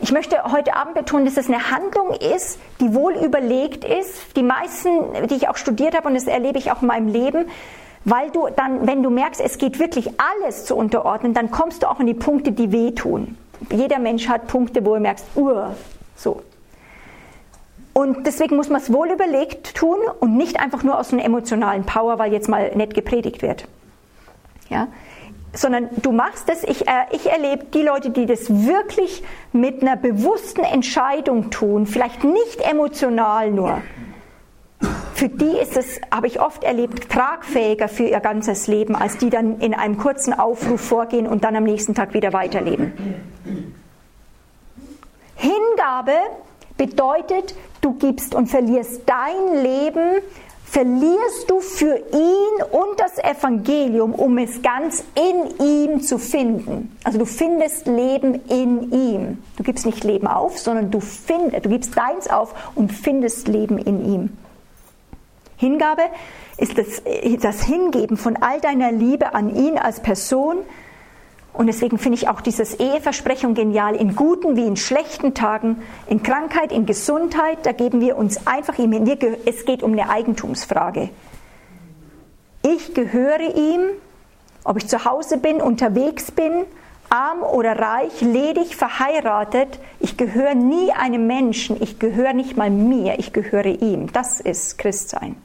Ich möchte heute Abend betonen, dass es eine Handlung ist, die wohl überlegt ist. Die meisten, die ich auch studiert habe, und das erlebe ich auch in meinem Leben, weil du dann, wenn du merkst, es geht wirklich alles zu unterordnen, dann kommst du auch in die Punkte, die wehtun. Jeder Mensch hat Punkte, wo er merkst, uh, so. Und deswegen muss man es wohl überlegt tun und nicht einfach nur aus einer emotionalen Power, weil jetzt mal nett gepredigt wird. Ja? Sondern du machst es, ich, äh, ich erlebe die Leute, die das wirklich mit einer bewussten Entscheidung tun, vielleicht nicht emotional nur. Für die ist es, habe ich oft erlebt, tragfähiger für ihr ganzes Leben, als die dann in einem kurzen Aufruf vorgehen und dann am nächsten Tag wieder weiterleben. Hingabe bedeutet, du gibst und verlierst dein Leben, verlierst du für ihn und das Evangelium, um es ganz in ihm zu finden. Also du findest Leben in ihm. Du gibst nicht Leben auf, sondern du, find, du gibst deins auf und findest Leben in ihm. Hingabe ist das, das Hingeben von all deiner Liebe an ihn als Person, und deswegen finde ich auch dieses Eheversprechung genial. In guten wie in schlechten Tagen, in Krankheit, in Gesundheit, da geben wir uns einfach ihm hin. Es geht um eine Eigentumsfrage. Ich gehöre ihm, ob ich zu Hause bin, unterwegs bin, arm oder reich, ledig, verheiratet. Ich gehöre nie einem Menschen, ich gehöre nicht mal mir, ich gehöre ihm. Das ist Christsein.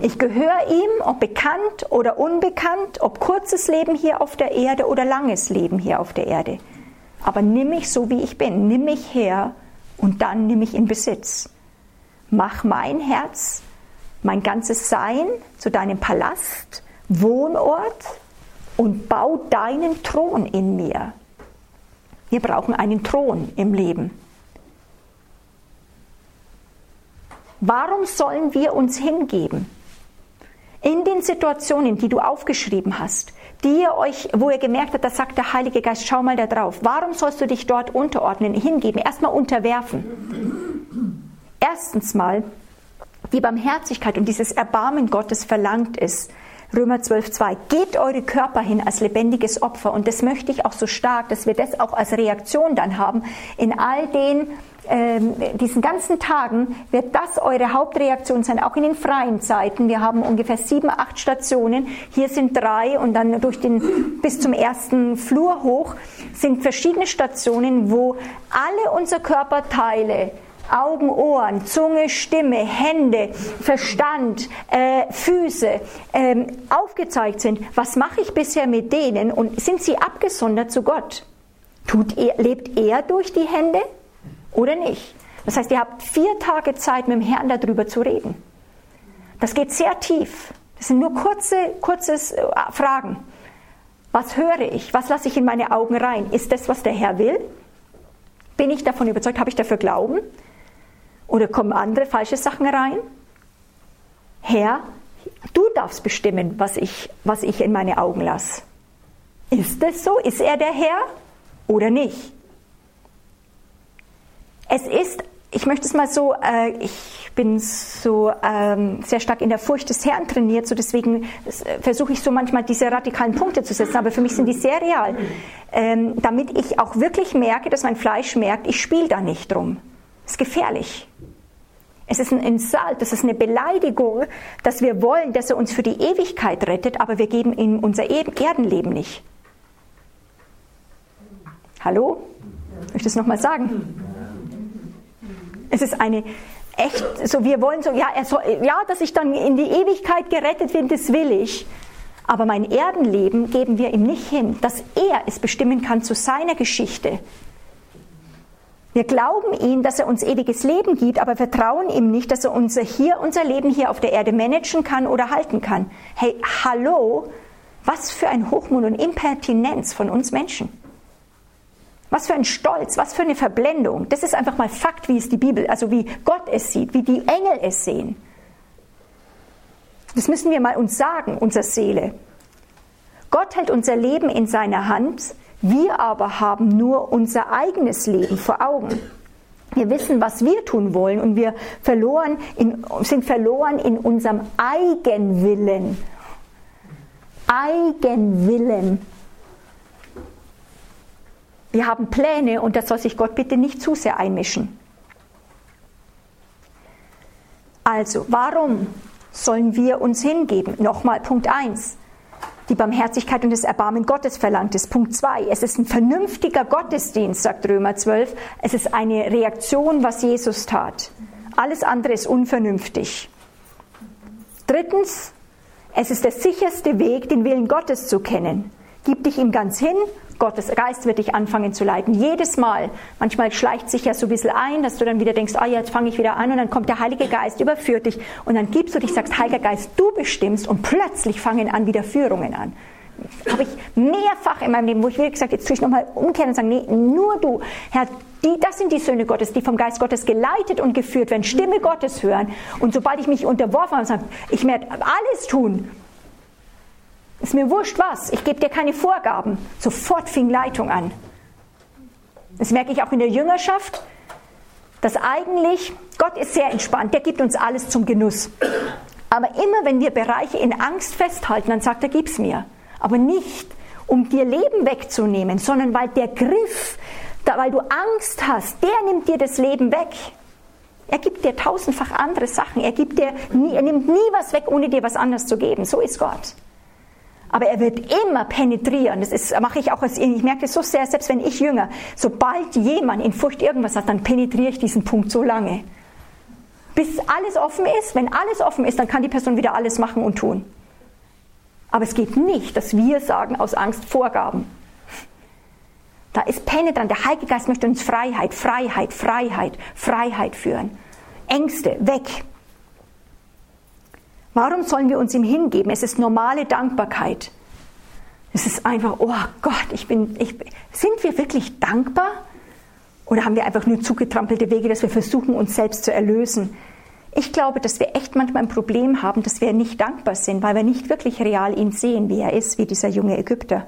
Ich gehöre ihm, ob bekannt oder unbekannt, ob kurzes Leben hier auf der Erde oder langes Leben hier auf der Erde. Aber nimm mich so, wie ich bin. Nimm mich her und dann nimm mich in Besitz. Mach mein Herz, mein ganzes Sein zu deinem Palast, Wohnort und bau deinen Thron in mir. Wir brauchen einen Thron im Leben. Warum sollen wir uns hingeben? In den Situationen, die du aufgeschrieben hast, die ihr euch, wo ihr gemerkt habt, da sagt der Heilige Geist, schau mal da drauf. Warum sollst du dich dort unterordnen, hingeben? Erstmal unterwerfen. Erstens mal, die Barmherzigkeit und dieses Erbarmen Gottes verlangt ist. Römer 12,2. Gebt eure Körper hin als lebendiges Opfer. Und das möchte ich auch so stark, dass wir das auch als Reaktion dann haben in all den diesen ganzen Tagen wird das eure Hauptreaktion sein, auch in den freien Zeiten. Wir haben ungefähr sieben, acht Stationen. Hier sind drei und dann durch den, bis zum ersten Flur hoch sind verschiedene Stationen, wo alle unsere Körperteile Augen, Ohren, Zunge, Stimme, Hände, Verstand, äh, Füße ähm, aufgezeigt sind. Was mache ich bisher mit denen und sind sie abgesondert zu Gott? Tut er, lebt er durch die Hände? Oder nicht. Das heißt, ihr habt vier Tage Zeit, mit dem Herrn darüber zu reden. Das geht sehr tief. Das sind nur kurze, kurze äh, Fragen. Was höre ich? Was lasse ich in meine Augen rein? Ist das, was der Herr will? Bin ich davon überzeugt? Habe ich dafür Glauben? Oder kommen andere falsche Sachen rein? Herr, du darfst bestimmen, was ich, was ich in meine Augen lasse. Ist es so? Ist er der Herr oder nicht? Es ist, ich möchte es mal so, äh, ich bin so ähm, sehr stark in der Furcht des Herrn trainiert, so deswegen äh, versuche ich so manchmal diese radikalen Punkte zu setzen, aber für mich sind die sehr real, ähm, damit ich auch wirklich merke, dass mein Fleisch merkt, ich spiele da nicht drum. Das ist gefährlich. Es ist ein Insult, das ist eine Beleidigung, dass wir wollen, dass er uns für die Ewigkeit rettet, aber wir geben ihm unser Erdenleben nicht. Hallo? Soll ich das nochmal sagen? Es ist eine echt, so wir wollen so, ja, soll, ja, dass ich dann in die Ewigkeit gerettet bin, das will ich. Aber mein Erdenleben geben wir ihm nicht hin, dass er es bestimmen kann zu seiner Geschichte. Wir glauben ihm, dass er uns ewiges Leben gibt, aber vertrauen ihm nicht, dass er unser hier, unser Leben hier auf der Erde managen kann oder halten kann. Hey, hallo, was für ein Hochmut und Impertinenz von uns Menschen. Was für ein Stolz, was für eine Verblendung. Das ist einfach mal Fakt, wie es die Bibel, also wie Gott es sieht, wie die Engel es sehen. Das müssen wir mal uns sagen, unsere Seele. Gott hält unser Leben in seiner Hand, wir aber haben nur unser eigenes Leben vor Augen. Wir wissen, was wir tun wollen und wir verloren in, sind verloren in unserem Eigenwillen. Eigenwillen. Wir haben Pläne und da soll sich Gott bitte nicht zu sehr einmischen. Also, warum sollen wir uns hingeben? Nochmal Punkt 1. Die Barmherzigkeit und das Erbarmen Gottes verlangt es. Punkt 2. Es ist ein vernünftiger Gottesdienst, sagt Römer 12. Es ist eine Reaktion, was Jesus tat. Alles andere ist unvernünftig. Drittens, es ist der sicherste Weg, den Willen Gottes zu kennen. Gib dich ihm ganz hin Gottes Geist wird dich anfangen zu leiten. Jedes Mal. Manchmal schleicht sich ja so ein bisschen ein, dass du dann wieder denkst, ah, jetzt fange ich wieder an und dann kommt der Heilige Geist, überführt dich und dann gibst du dich, sagst, Heiliger Geist, du bestimmst und plötzlich fangen an wieder Führungen an. Habe ich mehrfach in meinem Leben, wo ich wirklich gesagt, jetzt tue ich nochmal umkehren und sagen, nee, nur du, Herr, die, das sind die Söhne Gottes, die vom Geist Gottes geleitet und geführt werden, Stimme Gottes hören. Und sobald ich mich unterworfen habe und sage, ich werde alles tun, ist mir wurscht was, ich gebe dir keine Vorgaben. Sofort fing Leitung an. Das merke ich auch in der Jüngerschaft, dass eigentlich Gott ist sehr entspannt, der gibt uns alles zum Genuss. Aber immer wenn wir Bereiche in Angst festhalten, dann sagt er, gib's mir. Aber nicht, um dir Leben wegzunehmen, sondern weil der Griff, weil du Angst hast, der nimmt dir das Leben weg. Er gibt dir tausendfach andere Sachen. Er, gibt dir nie, er nimmt nie was weg, ohne dir was anderes zu geben. So ist Gott. Aber er wird immer penetrieren. Das ist, mache ich auch als, ich merke das so sehr, selbst wenn ich jünger, sobald jemand in Furcht irgendwas hat, dann penetriere ich diesen Punkt so lange. Bis alles offen ist. Wenn alles offen ist, dann kann die Person wieder alles machen und tun. Aber es geht nicht, dass wir sagen, aus Angst Vorgaben. Da ist penetrant. Der Heilige Geist möchte uns Freiheit, Freiheit, Freiheit, Freiheit führen. Ängste weg. Warum sollen wir uns ihm hingeben? Es ist normale Dankbarkeit. Es ist einfach, oh Gott, ich bin, ich, sind wir wirklich dankbar? Oder haben wir einfach nur zugetrampelte Wege, dass wir versuchen, uns selbst zu erlösen? Ich glaube, dass wir echt manchmal ein Problem haben, dass wir nicht dankbar sind, weil wir nicht wirklich real ihn sehen, wie er ist, wie dieser junge Ägypter.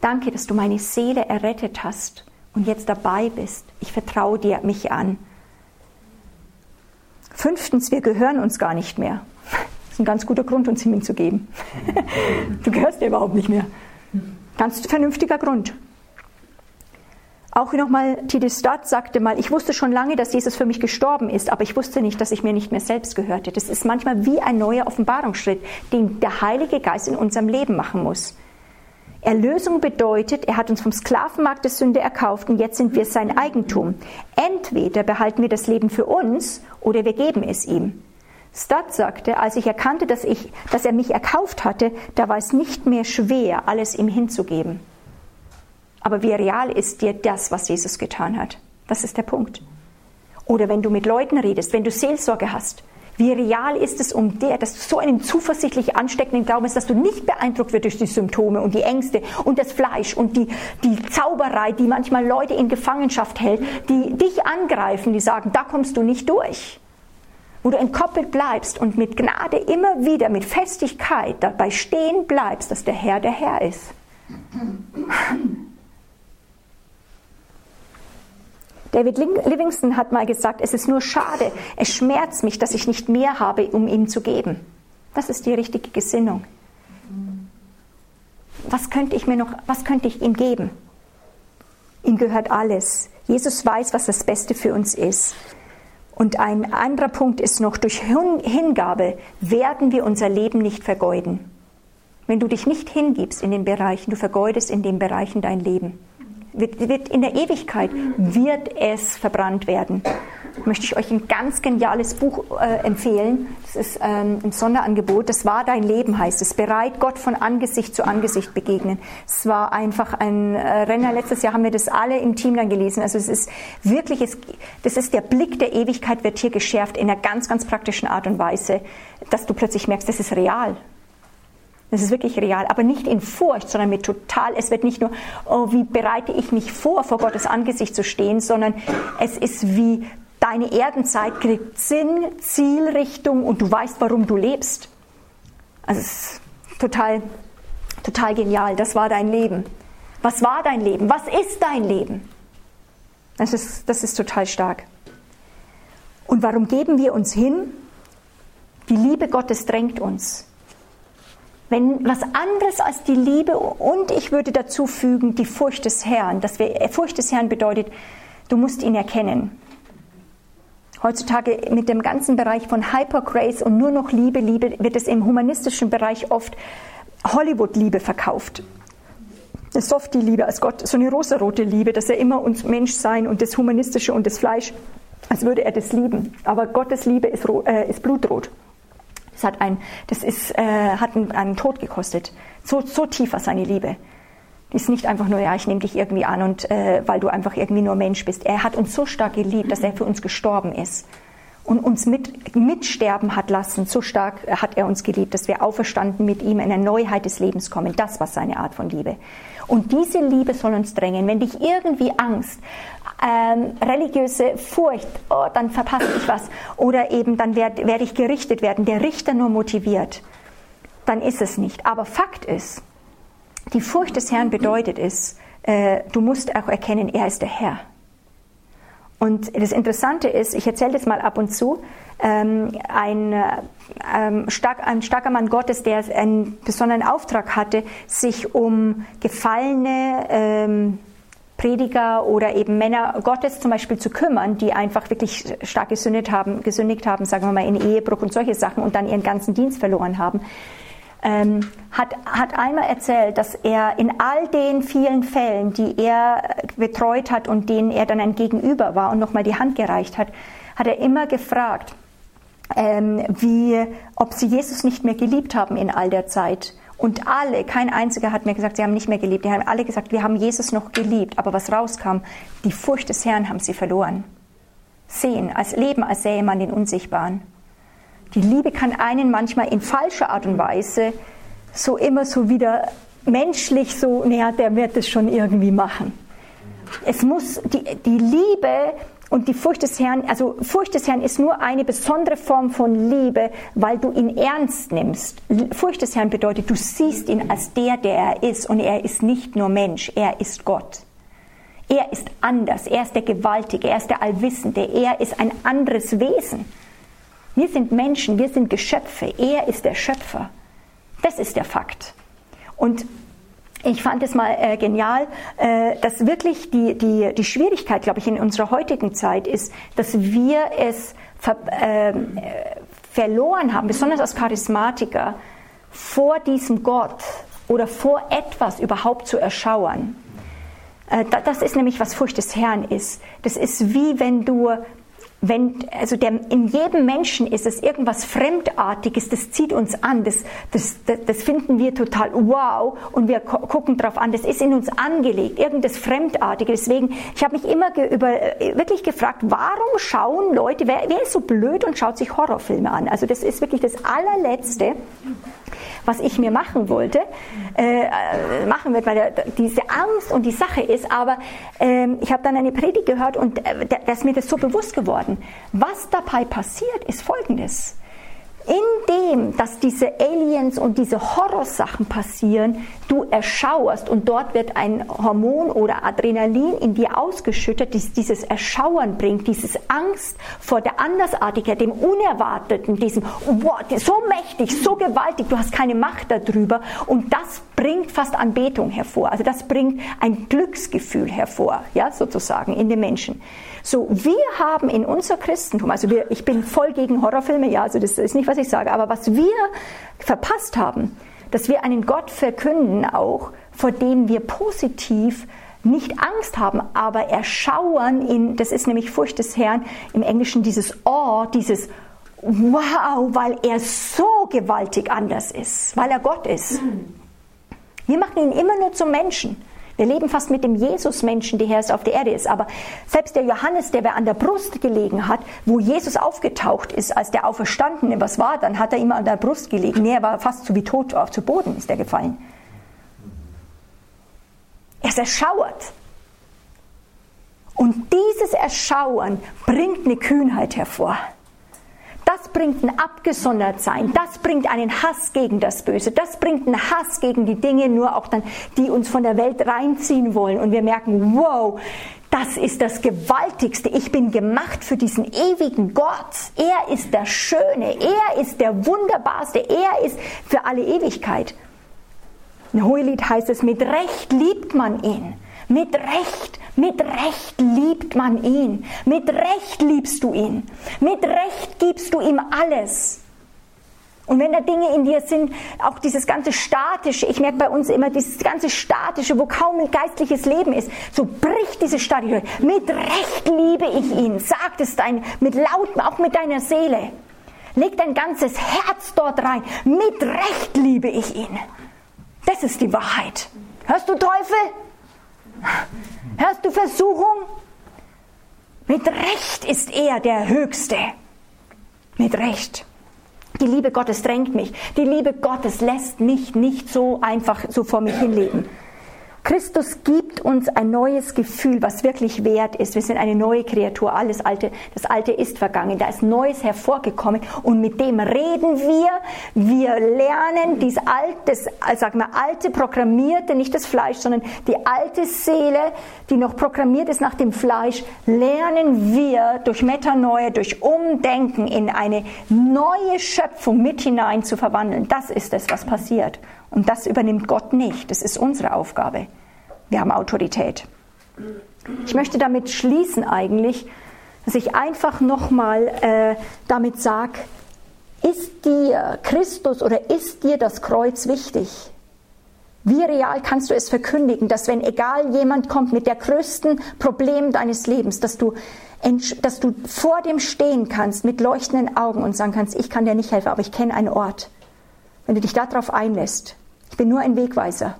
Danke, dass du meine Seele errettet hast und jetzt dabei bist. Ich vertraue dir mich an. Fünftens, wir gehören uns gar nicht mehr. Das ist ein ganz guter Grund, uns ihm zu geben. Du gehörst dir überhaupt nicht mehr. Ganz vernünftiger Grund. Auch nochmal, Titus Stott sagte mal, ich wusste schon lange, dass Jesus für mich gestorben ist, aber ich wusste nicht, dass ich mir nicht mehr selbst gehörte. Das ist manchmal wie ein neuer Offenbarungsschritt, den der Heilige Geist in unserem Leben machen muss. Erlösung bedeutet, er hat uns vom Sklavenmarkt der Sünde erkauft und jetzt sind wir sein Eigentum. Entweder behalten wir das Leben für uns oder wir geben es ihm. Stott sagte, als ich erkannte, dass, ich, dass er mich erkauft hatte, da war es nicht mehr schwer, alles ihm hinzugeben. Aber wie real ist dir das, was Jesus getan hat? Das ist der Punkt. Oder wenn du mit Leuten redest, wenn du Seelsorge hast, wie real ist es um der, dass du so einen zuversichtlich ansteckenden Glauben hast, dass du nicht beeindruckt wirst durch die Symptome und die Ängste und das Fleisch und die, die Zauberei, die manchmal Leute in Gefangenschaft hält, die dich angreifen, die sagen, da kommst du nicht durch. wo du entkoppelt bleibst und mit Gnade immer wieder, mit Festigkeit dabei stehen bleibst, dass der Herr der Herr ist. David Livingston hat mal gesagt, es ist nur schade, es schmerzt mich, dass ich nicht mehr habe, um ihm zu geben. Das ist die richtige Gesinnung. Was könnte ich mir noch, was könnte ich ihm geben? Ihm gehört alles. Jesus weiß, was das Beste für uns ist. Und ein anderer Punkt ist noch, durch Hingabe werden wir unser Leben nicht vergeuden. Wenn du dich nicht hingibst in den Bereichen, du vergeudest in den Bereichen dein Leben wird, wird in der Ewigkeit wird es verbrannt werden. Möchte ich euch ein ganz geniales Buch äh, empfehlen. Das ist ähm, ein Sonderangebot. Das war dein Leben, heißt es. Bereit, Gott von Angesicht zu Angesicht begegnen. Es war einfach ein äh, Renner. Letztes Jahr haben wir das alle im Team dann gelesen. Also es ist wirklich, es, das ist der Blick der Ewigkeit wird hier geschärft in einer ganz, ganz praktischen Art und Weise, dass du plötzlich merkst, das ist real. Das ist wirklich real, aber nicht in Furcht, sondern mit total, es wird nicht nur, oh, wie bereite ich mich vor, vor Gottes Angesicht zu stehen, sondern es ist wie deine Erdenzeit kriegt Sinn, Zielrichtung und du weißt, warum du lebst. Also es ist total, total genial. Das war dein Leben. Was war dein Leben? Was ist dein Leben? Das ist, das ist total stark. Und warum geben wir uns hin? Die Liebe Gottes drängt uns. Wenn was anderes als die Liebe und ich würde dazu fügen die Furcht des Herrn, dass wir äh, Furcht des Herrn bedeutet, du musst ihn erkennen. Heutzutage mit dem ganzen Bereich von Hypergrace und nur noch Liebe, Liebe wird es im humanistischen Bereich oft Hollywood-Liebe verkauft. Softie-Liebe als Gott, so eine rosarote Liebe, dass er immer uns Mensch sein und das Humanistische und das Fleisch, als würde er das lieben. Aber Gottes Liebe ist, äh, ist blutrot. Das hat, ein, das ist, äh, hat einen, einen Tod gekostet. So, so tief war seine Liebe. Die ist nicht einfach nur, ja, ich nehme dich irgendwie an und äh, weil du einfach irgendwie nur Mensch bist. Er hat uns so stark geliebt, dass er für uns gestorben ist und uns mit, mitsterben hat lassen. So stark hat er uns geliebt, dass wir auferstanden mit ihm in eine Neuheit des Lebens kommen. Das war seine Art von Liebe. Und diese Liebe soll uns drängen. Wenn dich irgendwie Angst, ähm, religiöse Furcht, oh, dann verpasse ich was, oder eben dann werde werd ich gerichtet werden, der Richter nur motiviert, dann ist es nicht. Aber Fakt ist, die Furcht des Herrn bedeutet es, äh, du musst auch erkennen, er ist der Herr. Und das Interessante ist, ich erzähle das mal ab und zu, ähm, ein, ähm, stark, ein starker Mann Gottes, der einen besonderen Auftrag hatte, sich um gefallene ähm, Prediger oder eben Männer Gottes zum Beispiel zu kümmern, die einfach wirklich stark gesündigt haben, gesündigt haben, sagen wir mal in Ehebruch und solche Sachen und dann ihren ganzen Dienst verloren haben, ähm, hat, hat einmal erzählt, dass er in all den vielen Fällen, die er betreut hat und denen er dann ein Gegenüber war und nochmal die Hand gereicht hat, hat er immer gefragt, ähm, wie, ob sie Jesus nicht mehr geliebt haben in all der Zeit. Und alle, kein einziger hat mir gesagt, sie haben nicht mehr geliebt. Die haben alle gesagt, wir haben Jesus noch geliebt. Aber was rauskam, die Furcht des Herrn haben sie verloren. Sehen, als Leben, als sähe man den Unsichtbaren. Die Liebe kann einen manchmal in falscher Art und Weise so immer so wieder menschlich so, naja, der wird es schon irgendwie machen. Es muss, die, die Liebe und die Furcht des Herrn, also Furcht des Herrn ist nur eine besondere Form von Liebe, weil du ihn ernst nimmst. Furcht des Herrn bedeutet, du siehst ihn als der, der er ist und er ist nicht nur Mensch, er ist Gott. Er ist anders, er ist der Gewaltige, er ist der Allwissende, er ist ein anderes Wesen. Wir sind Menschen, wir sind Geschöpfe, er ist der Schöpfer. Das ist der Fakt. Und ich fand es mal äh, genial, äh, dass wirklich die, die, die Schwierigkeit, glaube ich, in unserer heutigen Zeit ist, dass wir es ver, äh, verloren haben, besonders als Charismatiker, vor diesem Gott oder vor etwas überhaupt zu erschauern. Äh, das ist nämlich, was Furcht des Herrn ist. Das ist wie wenn du wenn, also der, in jedem Menschen ist es irgendwas Fremdartiges, das zieht uns an, das, das, das, das finden wir total wow und wir gucken drauf an, das ist in uns angelegt, irgendwas Fremdartiges. Deswegen, ich habe mich immer ge über, äh, wirklich gefragt, warum schauen Leute, wer, wer ist so blöd und schaut sich Horrorfilme an? Also das ist wirklich das allerletzte. Was ich mir machen wollte, äh, äh machen wird, weil der, diese Angst und die Sache ist, aber äh, ich habe dann eine Predigt gehört und äh, da ist mir das so bewusst geworden. Was dabei passiert, ist Folgendes in dem, dass diese Aliens und diese Horrorsachen passieren, du erschauerst und dort wird ein Hormon oder Adrenalin in dir ausgeschüttet, das dieses Erschauern bringt, dieses Angst vor der Andersartigkeit, dem Unerwarteten, diesem, wow, so mächtig, so gewaltig, du hast keine Macht darüber. Und das bringt fast Anbetung hervor. Also das bringt ein Glücksgefühl hervor, ja, sozusagen in den Menschen. So, wir haben in unser Christentum, also wir, ich bin voll gegen Horrorfilme, ja, also das ist nicht, was ich sage, aber was wir verpasst haben, dass wir einen Gott verkünden auch, vor dem wir positiv nicht Angst haben, aber erschauern in, das ist nämlich Furcht des Herrn, im Englischen dieses Awe, dieses Wow, weil er so gewaltig anders ist, weil er Gott ist. Wir machen ihn immer nur zum Menschen. Wir leben fast mit dem Jesus-Menschen, der Herr auf der Erde ist. Aber selbst der Johannes, der an der Brust gelegen hat, wo Jesus aufgetaucht ist, als der Auferstandene, was war, dann hat er immer an der Brust gelegen. Nee, er war fast so wie tot, auf zu Boden ist er gefallen. Er ist erschauert. Und dieses Erschauern bringt eine Kühnheit hervor. Bringt ein Abgesondertsein, das bringt einen Hass gegen das Böse, das bringt einen Hass gegen die Dinge, nur auch dann, die uns von der Welt reinziehen wollen. Und wir merken, wow, das ist das Gewaltigste. Ich bin gemacht für diesen ewigen Gott. Er ist der Schöne, er ist der Wunderbarste, er ist für alle Ewigkeit. In Hohelied heißt es, mit Recht liebt man ihn. Mit Recht, mit Recht liebt man ihn. Mit Recht liebst du ihn. Mit Recht gibst du ihm alles. Und wenn da Dinge in dir sind, auch dieses ganze Statische, ich merke bei uns immer dieses ganze Statische, wo kaum ein geistliches Leben ist, so bricht diese Statische. Mit Recht liebe ich ihn, sagt es dein, mit Lauten, auch mit deiner Seele. Leg dein ganzes Herz dort rein. Mit Recht liebe ich ihn. Das ist die Wahrheit. Hörst du Teufel? Hörst du Versuchung? Mit Recht ist er der Höchste. Mit Recht. Die Liebe Gottes drängt mich. Die Liebe Gottes lässt mich nicht so einfach so vor mich hinleben. Christus gibt uns ein neues Gefühl, was wirklich wert ist. Wir sind eine neue Kreatur. Alles Alte, das Alte ist vergangen. Da ist Neues hervorgekommen und mit dem reden wir. Wir lernen dies alte, sagen wir, alte programmierte, nicht das Fleisch, sondern die alte Seele, die noch programmiert ist nach dem Fleisch, lernen wir durch Metanoia, durch Umdenken in eine neue Schöpfung mit hinein zu verwandeln. Das ist es, was passiert. Und das übernimmt Gott nicht. Das ist unsere Aufgabe. Wir haben Autorität. Ich möchte damit schließen eigentlich, dass ich einfach nochmal äh, damit sage, ist dir Christus oder ist dir das Kreuz wichtig? Wie real kannst du es verkündigen, dass wenn egal jemand kommt mit der größten Problem deines Lebens, dass du, dass du vor dem stehen kannst mit leuchtenden Augen und sagen kannst, ich kann dir nicht helfen, aber ich kenne einen Ort. Wenn du dich darauf einlässt, ich bin nur ein Wegweiser.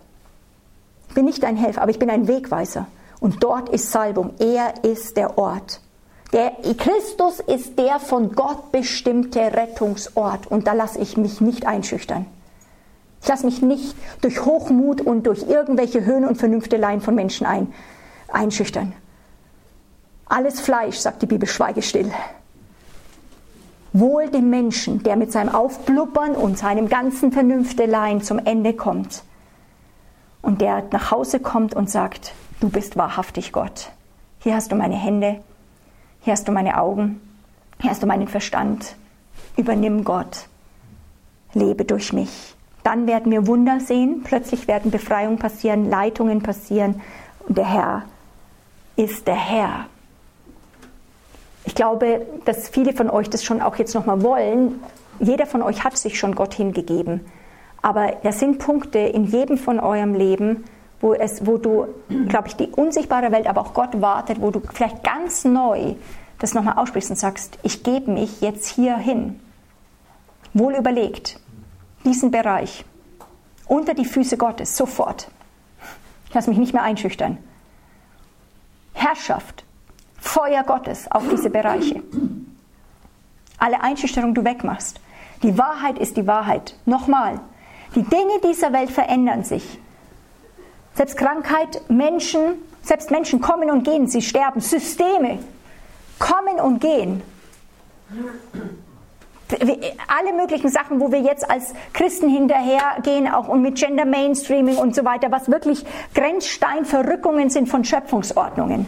Ich bin nicht ein Helfer, aber ich bin ein Wegweiser. Und dort ist Salbung. Er ist der Ort. Der Christus ist der von Gott bestimmte Rettungsort. Und da lasse ich mich nicht einschüchtern. Ich lasse mich nicht durch Hochmut und durch irgendwelche Höhen und Vernünfteleien von Menschen ein, einschüchtern. Alles Fleisch, sagt die Bibel, schweige still. Wohl dem Menschen, der mit seinem Aufblubbern und seinem ganzen Vernünfteleien zum Ende kommt und der nach Hause kommt und sagt, du bist wahrhaftig Gott. Hier hast du meine Hände, hier hast du meine Augen, hier hast du meinen Verstand. Übernimm Gott, lebe durch mich. Dann werden wir Wunder sehen, plötzlich werden Befreiungen passieren, Leitungen passieren und der Herr ist der Herr. Ich glaube, dass viele von euch das schon auch jetzt nochmal wollen. Jeder von euch hat sich schon Gott hingegeben. Aber das sind Punkte in jedem von eurem Leben, wo, es, wo du, glaube ich, die unsichtbare Welt, aber auch Gott wartet, wo du vielleicht ganz neu das nochmal aussprichst und sagst, ich gebe mich jetzt hier hin. Wohl überlegt, diesen Bereich, unter die Füße Gottes, sofort. Ich lasse mich nicht mehr einschüchtern. Herrschaft, Feuer Gottes auf diese Bereiche. Alle Einschüchterung du wegmachst. Die Wahrheit ist die Wahrheit. Nochmal. Die Dinge dieser Welt verändern sich. Selbst Krankheit, Menschen, selbst Menschen kommen und gehen, sie sterben. Systeme kommen und gehen. Alle möglichen Sachen, wo wir jetzt als Christen hinterhergehen, auch mit Gender Mainstreaming und so weiter, was wirklich Grenzsteinverrückungen sind von Schöpfungsordnungen.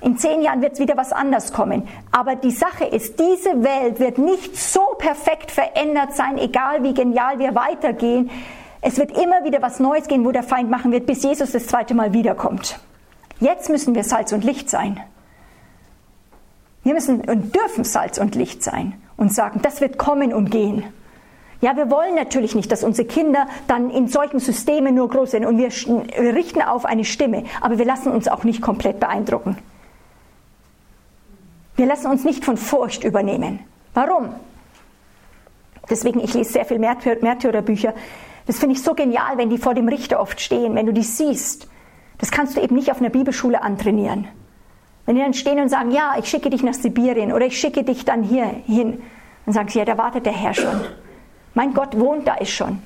In zehn Jahren wird es wieder was anders kommen. Aber die Sache ist, diese Welt wird nicht so perfekt verändert sein, egal wie genial wir weitergehen. Es wird immer wieder was Neues gehen, wo der Feind machen wird, bis Jesus das zweite Mal wiederkommt. Jetzt müssen wir Salz und Licht sein. Wir müssen und dürfen Salz und Licht sein und sagen, das wird kommen und gehen. Ja, wir wollen natürlich nicht, dass unsere Kinder dann in solchen Systemen nur groß sind und wir richten auf eine Stimme, aber wir lassen uns auch nicht komplett beeindrucken. Wir lassen uns nicht von Furcht übernehmen. Warum? Deswegen, ich lese sehr viel Märtyrerbücher. Das finde ich so genial, wenn die vor dem Richter oft stehen, wenn du die siehst. Das kannst du eben nicht auf einer Bibelschule antrainieren. Wenn die dann stehen und sagen, ja, ich schicke dich nach Sibirien oder ich schicke dich dann hier hin, dann sagen sie, ja, da wartet der Herr schon. Mein Gott wohnt da ist schon.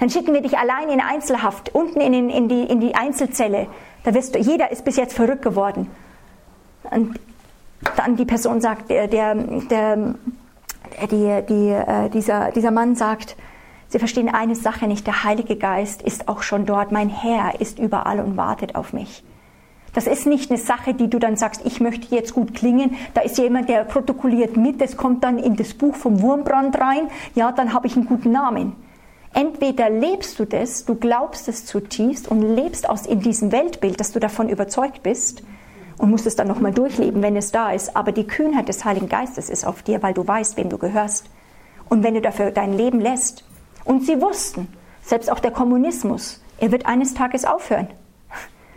Dann schicken wir dich allein in Einzelhaft, unten in, in, die, in die Einzelzelle. Da wirst du, jeder ist bis jetzt verrückt geworden. Und dann die Person sagt, der, der, der die, die, äh, dieser, dieser Mann sagt, Sie verstehen eine Sache nicht, der Heilige Geist ist auch schon dort, mein Herr ist überall und wartet auf mich. Das ist nicht eine Sache, die du dann sagst, ich möchte jetzt gut klingen. Da ist jemand, der protokolliert mit, das kommt dann in das Buch vom Wurmbrand rein. Ja, dann habe ich einen guten Namen. Entweder lebst du das, du glaubst es zutiefst und lebst aus in diesem Weltbild, dass du davon überzeugt bist, und musst es dann nochmal durchleben, wenn es da ist. Aber die Kühnheit des Heiligen Geistes ist auf dir, weil du weißt, wem du gehörst. Und wenn du dafür dein Leben lässt. Und sie wussten, selbst auch der Kommunismus, er wird eines Tages aufhören.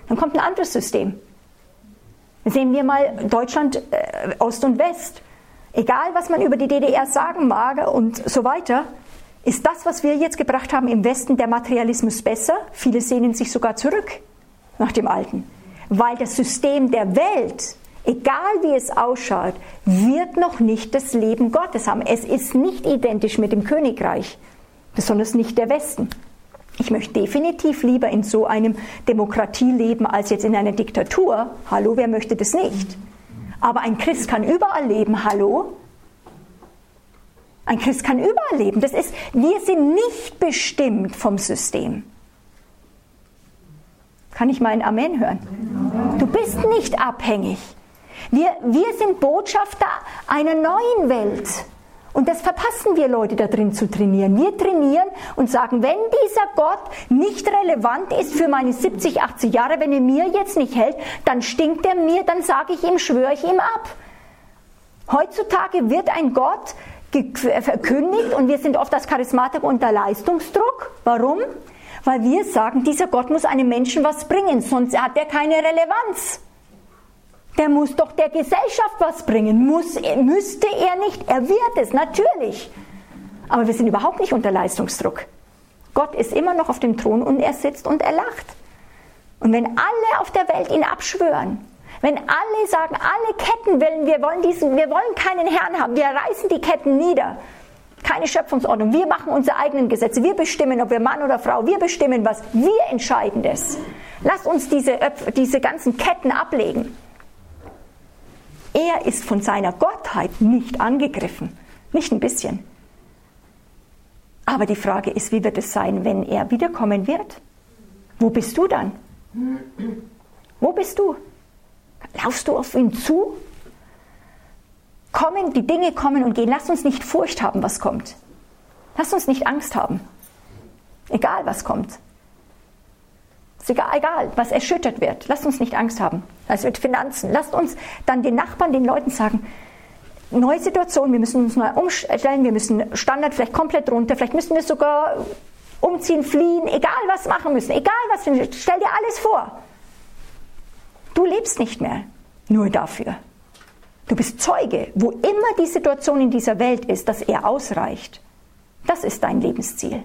Dann kommt ein anderes System. Sehen wir mal Deutschland, äh, Ost und West. Egal, was man über die DDR sagen mag und so weiter, ist das, was wir jetzt gebracht haben im Westen, der Materialismus besser? Viele sehnen sich sogar zurück nach dem Alten weil das System der Welt, egal wie es ausschaut, wird noch nicht das Leben Gottes haben. Es ist nicht identisch mit dem Königreich, besonders nicht der Westen. Ich möchte definitiv lieber in so einem Demokratie leben als jetzt in einer Diktatur. Hallo, wer möchte das nicht? Aber ein Christ kann überall leben. Hallo? Ein Christ kann überall leben. Das ist, wir sind nicht bestimmt vom System. Kann ich mal Amen hören? Du bist nicht abhängig. Wir, wir sind Botschafter einer neuen Welt. Und das verpassen wir Leute da drin zu trainieren. Wir trainieren und sagen, wenn dieser Gott nicht relevant ist für meine 70, 80 Jahre, wenn er mir jetzt nicht hält, dann stinkt er mir, dann sage ich ihm, schwöre ich ihm ab. Heutzutage wird ein Gott verkündigt und wir sind oft als Charismatiker unter Leistungsdruck. Warum? weil wir sagen, dieser Gott muss einem Menschen was bringen, sonst hat er keine Relevanz. Der muss doch der Gesellschaft was bringen. Muss, müsste er nicht. Er wird es, natürlich. Aber wir sind überhaupt nicht unter Leistungsdruck. Gott ist immer noch auf dem Thron und er sitzt und er lacht. Und wenn alle auf der Welt ihn abschwören, wenn alle sagen, alle Ketten willen, wir wollen diesen, wir wollen keinen Herrn haben, wir reißen die Ketten nieder, keine Schöpfungsordnung. Wir machen unsere eigenen Gesetze. Wir bestimmen, ob wir Mann oder Frau. Wir bestimmen was. Wir entscheiden das. Lasst uns diese, diese ganzen Ketten ablegen. Er ist von seiner Gottheit nicht angegriffen. Nicht ein bisschen. Aber die Frage ist, wie wird es sein, wenn er wiederkommen wird? Wo bist du dann? Wo bist du? Laufst du auf ihn zu? kommen, die Dinge kommen und gehen. Lasst uns nicht Furcht haben, was kommt. Lasst uns nicht Angst haben. Egal, was kommt. Ist egal, egal, was erschüttert wird. Lasst uns nicht Angst haben. Das wird Finanzen. Lasst uns dann den Nachbarn, den Leuten sagen, neue Situation, wir müssen uns neu umstellen, wir müssen Standard vielleicht komplett runter, vielleicht müssen wir sogar umziehen, fliehen, egal was machen müssen, egal was, stell dir alles vor. Du lebst nicht mehr nur dafür. Du bist Zeuge, wo immer die Situation in dieser Welt ist, dass er ausreicht. Das ist dein Lebensziel.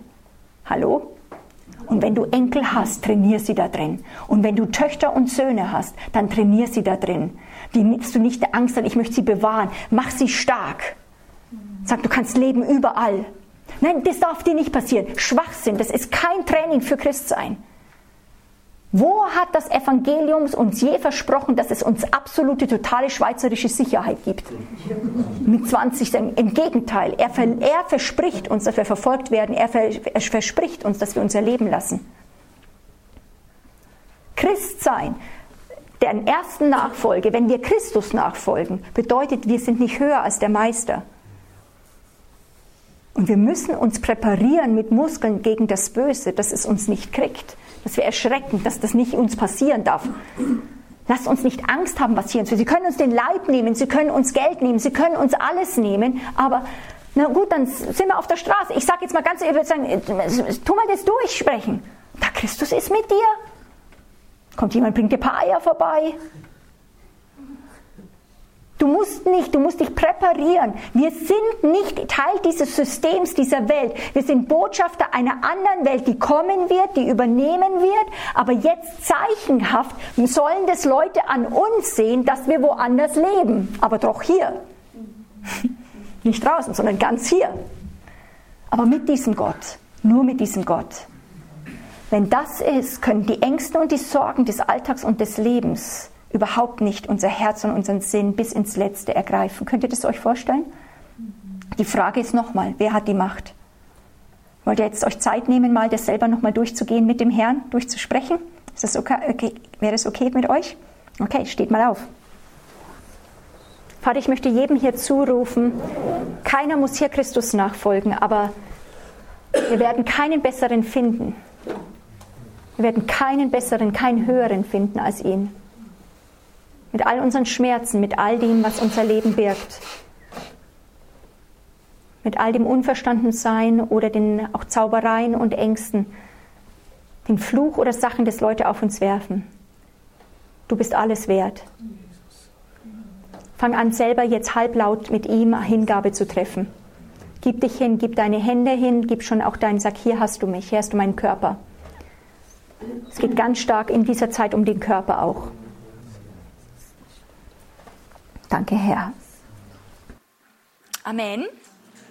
Hallo? Und wenn du Enkel hast, trainier sie da drin. Und wenn du Töchter und Söhne hast, dann trainier sie da drin. Die du nicht Angst an, ich möchte sie bewahren. Mach sie stark. Sag, du kannst leben überall. Nein, das darf dir nicht passieren. Schwachsinn, das ist kein Training für Christsein. Wo hat das Evangelium uns je versprochen, dass es uns absolute, totale schweizerische Sicherheit gibt? Mit 20, im Gegenteil. Er, er verspricht uns, dass wir verfolgt werden. Er, er verspricht uns, dass wir uns erleben lassen. Christsein, deren ersten Nachfolge, wenn wir Christus nachfolgen, bedeutet, wir sind nicht höher als der Meister. Und wir müssen uns präparieren mit Muskeln gegen das Böse, dass es uns nicht kriegt dass wir erschrecken, dass das nicht uns passieren darf. Lasst uns nicht Angst haben, was hier uns Sie können uns den Leib nehmen, Sie können uns Geld nehmen, Sie können uns alles nehmen, aber na gut, dann sind wir auf der Straße. Ich sage jetzt mal ganz ehrlich, sagen, tu mal das durchsprechen. Da Christus ist mit dir. Kommt jemand, bringt dir ein paar Eier vorbei. Du musst nicht, du musst dich präparieren. Wir sind nicht Teil dieses Systems, dieser Welt. Wir sind Botschafter einer anderen Welt, die kommen wird, die übernehmen wird. Aber jetzt zeichenhaft sollen das Leute an uns sehen, dass wir woanders leben. Aber doch hier. Nicht draußen, sondern ganz hier. Aber mit diesem Gott. Nur mit diesem Gott. Wenn das ist, können die Ängste und die Sorgen des Alltags und des Lebens überhaupt nicht unser Herz und unseren Sinn bis ins Letzte ergreifen. Könnt ihr das euch vorstellen? Die Frage ist nochmal, wer hat die Macht? Wollt ihr jetzt euch Zeit nehmen, mal das selber nochmal durchzugehen mit dem Herrn, durchzusprechen? Ist das okay? okay? Wäre das okay mit euch? Okay, steht mal auf. Vater, ich möchte jedem hier zurufen, keiner muss hier Christus nachfolgen, aber wir werden keinen besseren finden. Wir werden keinen besseren, keinen höheren finden als ihn mit all unseren Schmerzen, mit all dem, was unser Leben birgt, mit all dem Unverstandensein oder den auch Zaubereien und Ängsten, den Fluch oder Sachen, das Leute auf uns werfen. Du bist alles wert. Fang an, selber jetzt halblaut mit ihm Hingabe zu treffen. Gib dich hin, gib deine Hände hin, gib schon auch deinen Sack, hier hast du mich, hier hast du meinen Körper. Es geht ganz stark in dieser Zeit um den Körper auch. Danke, Herr. Amen.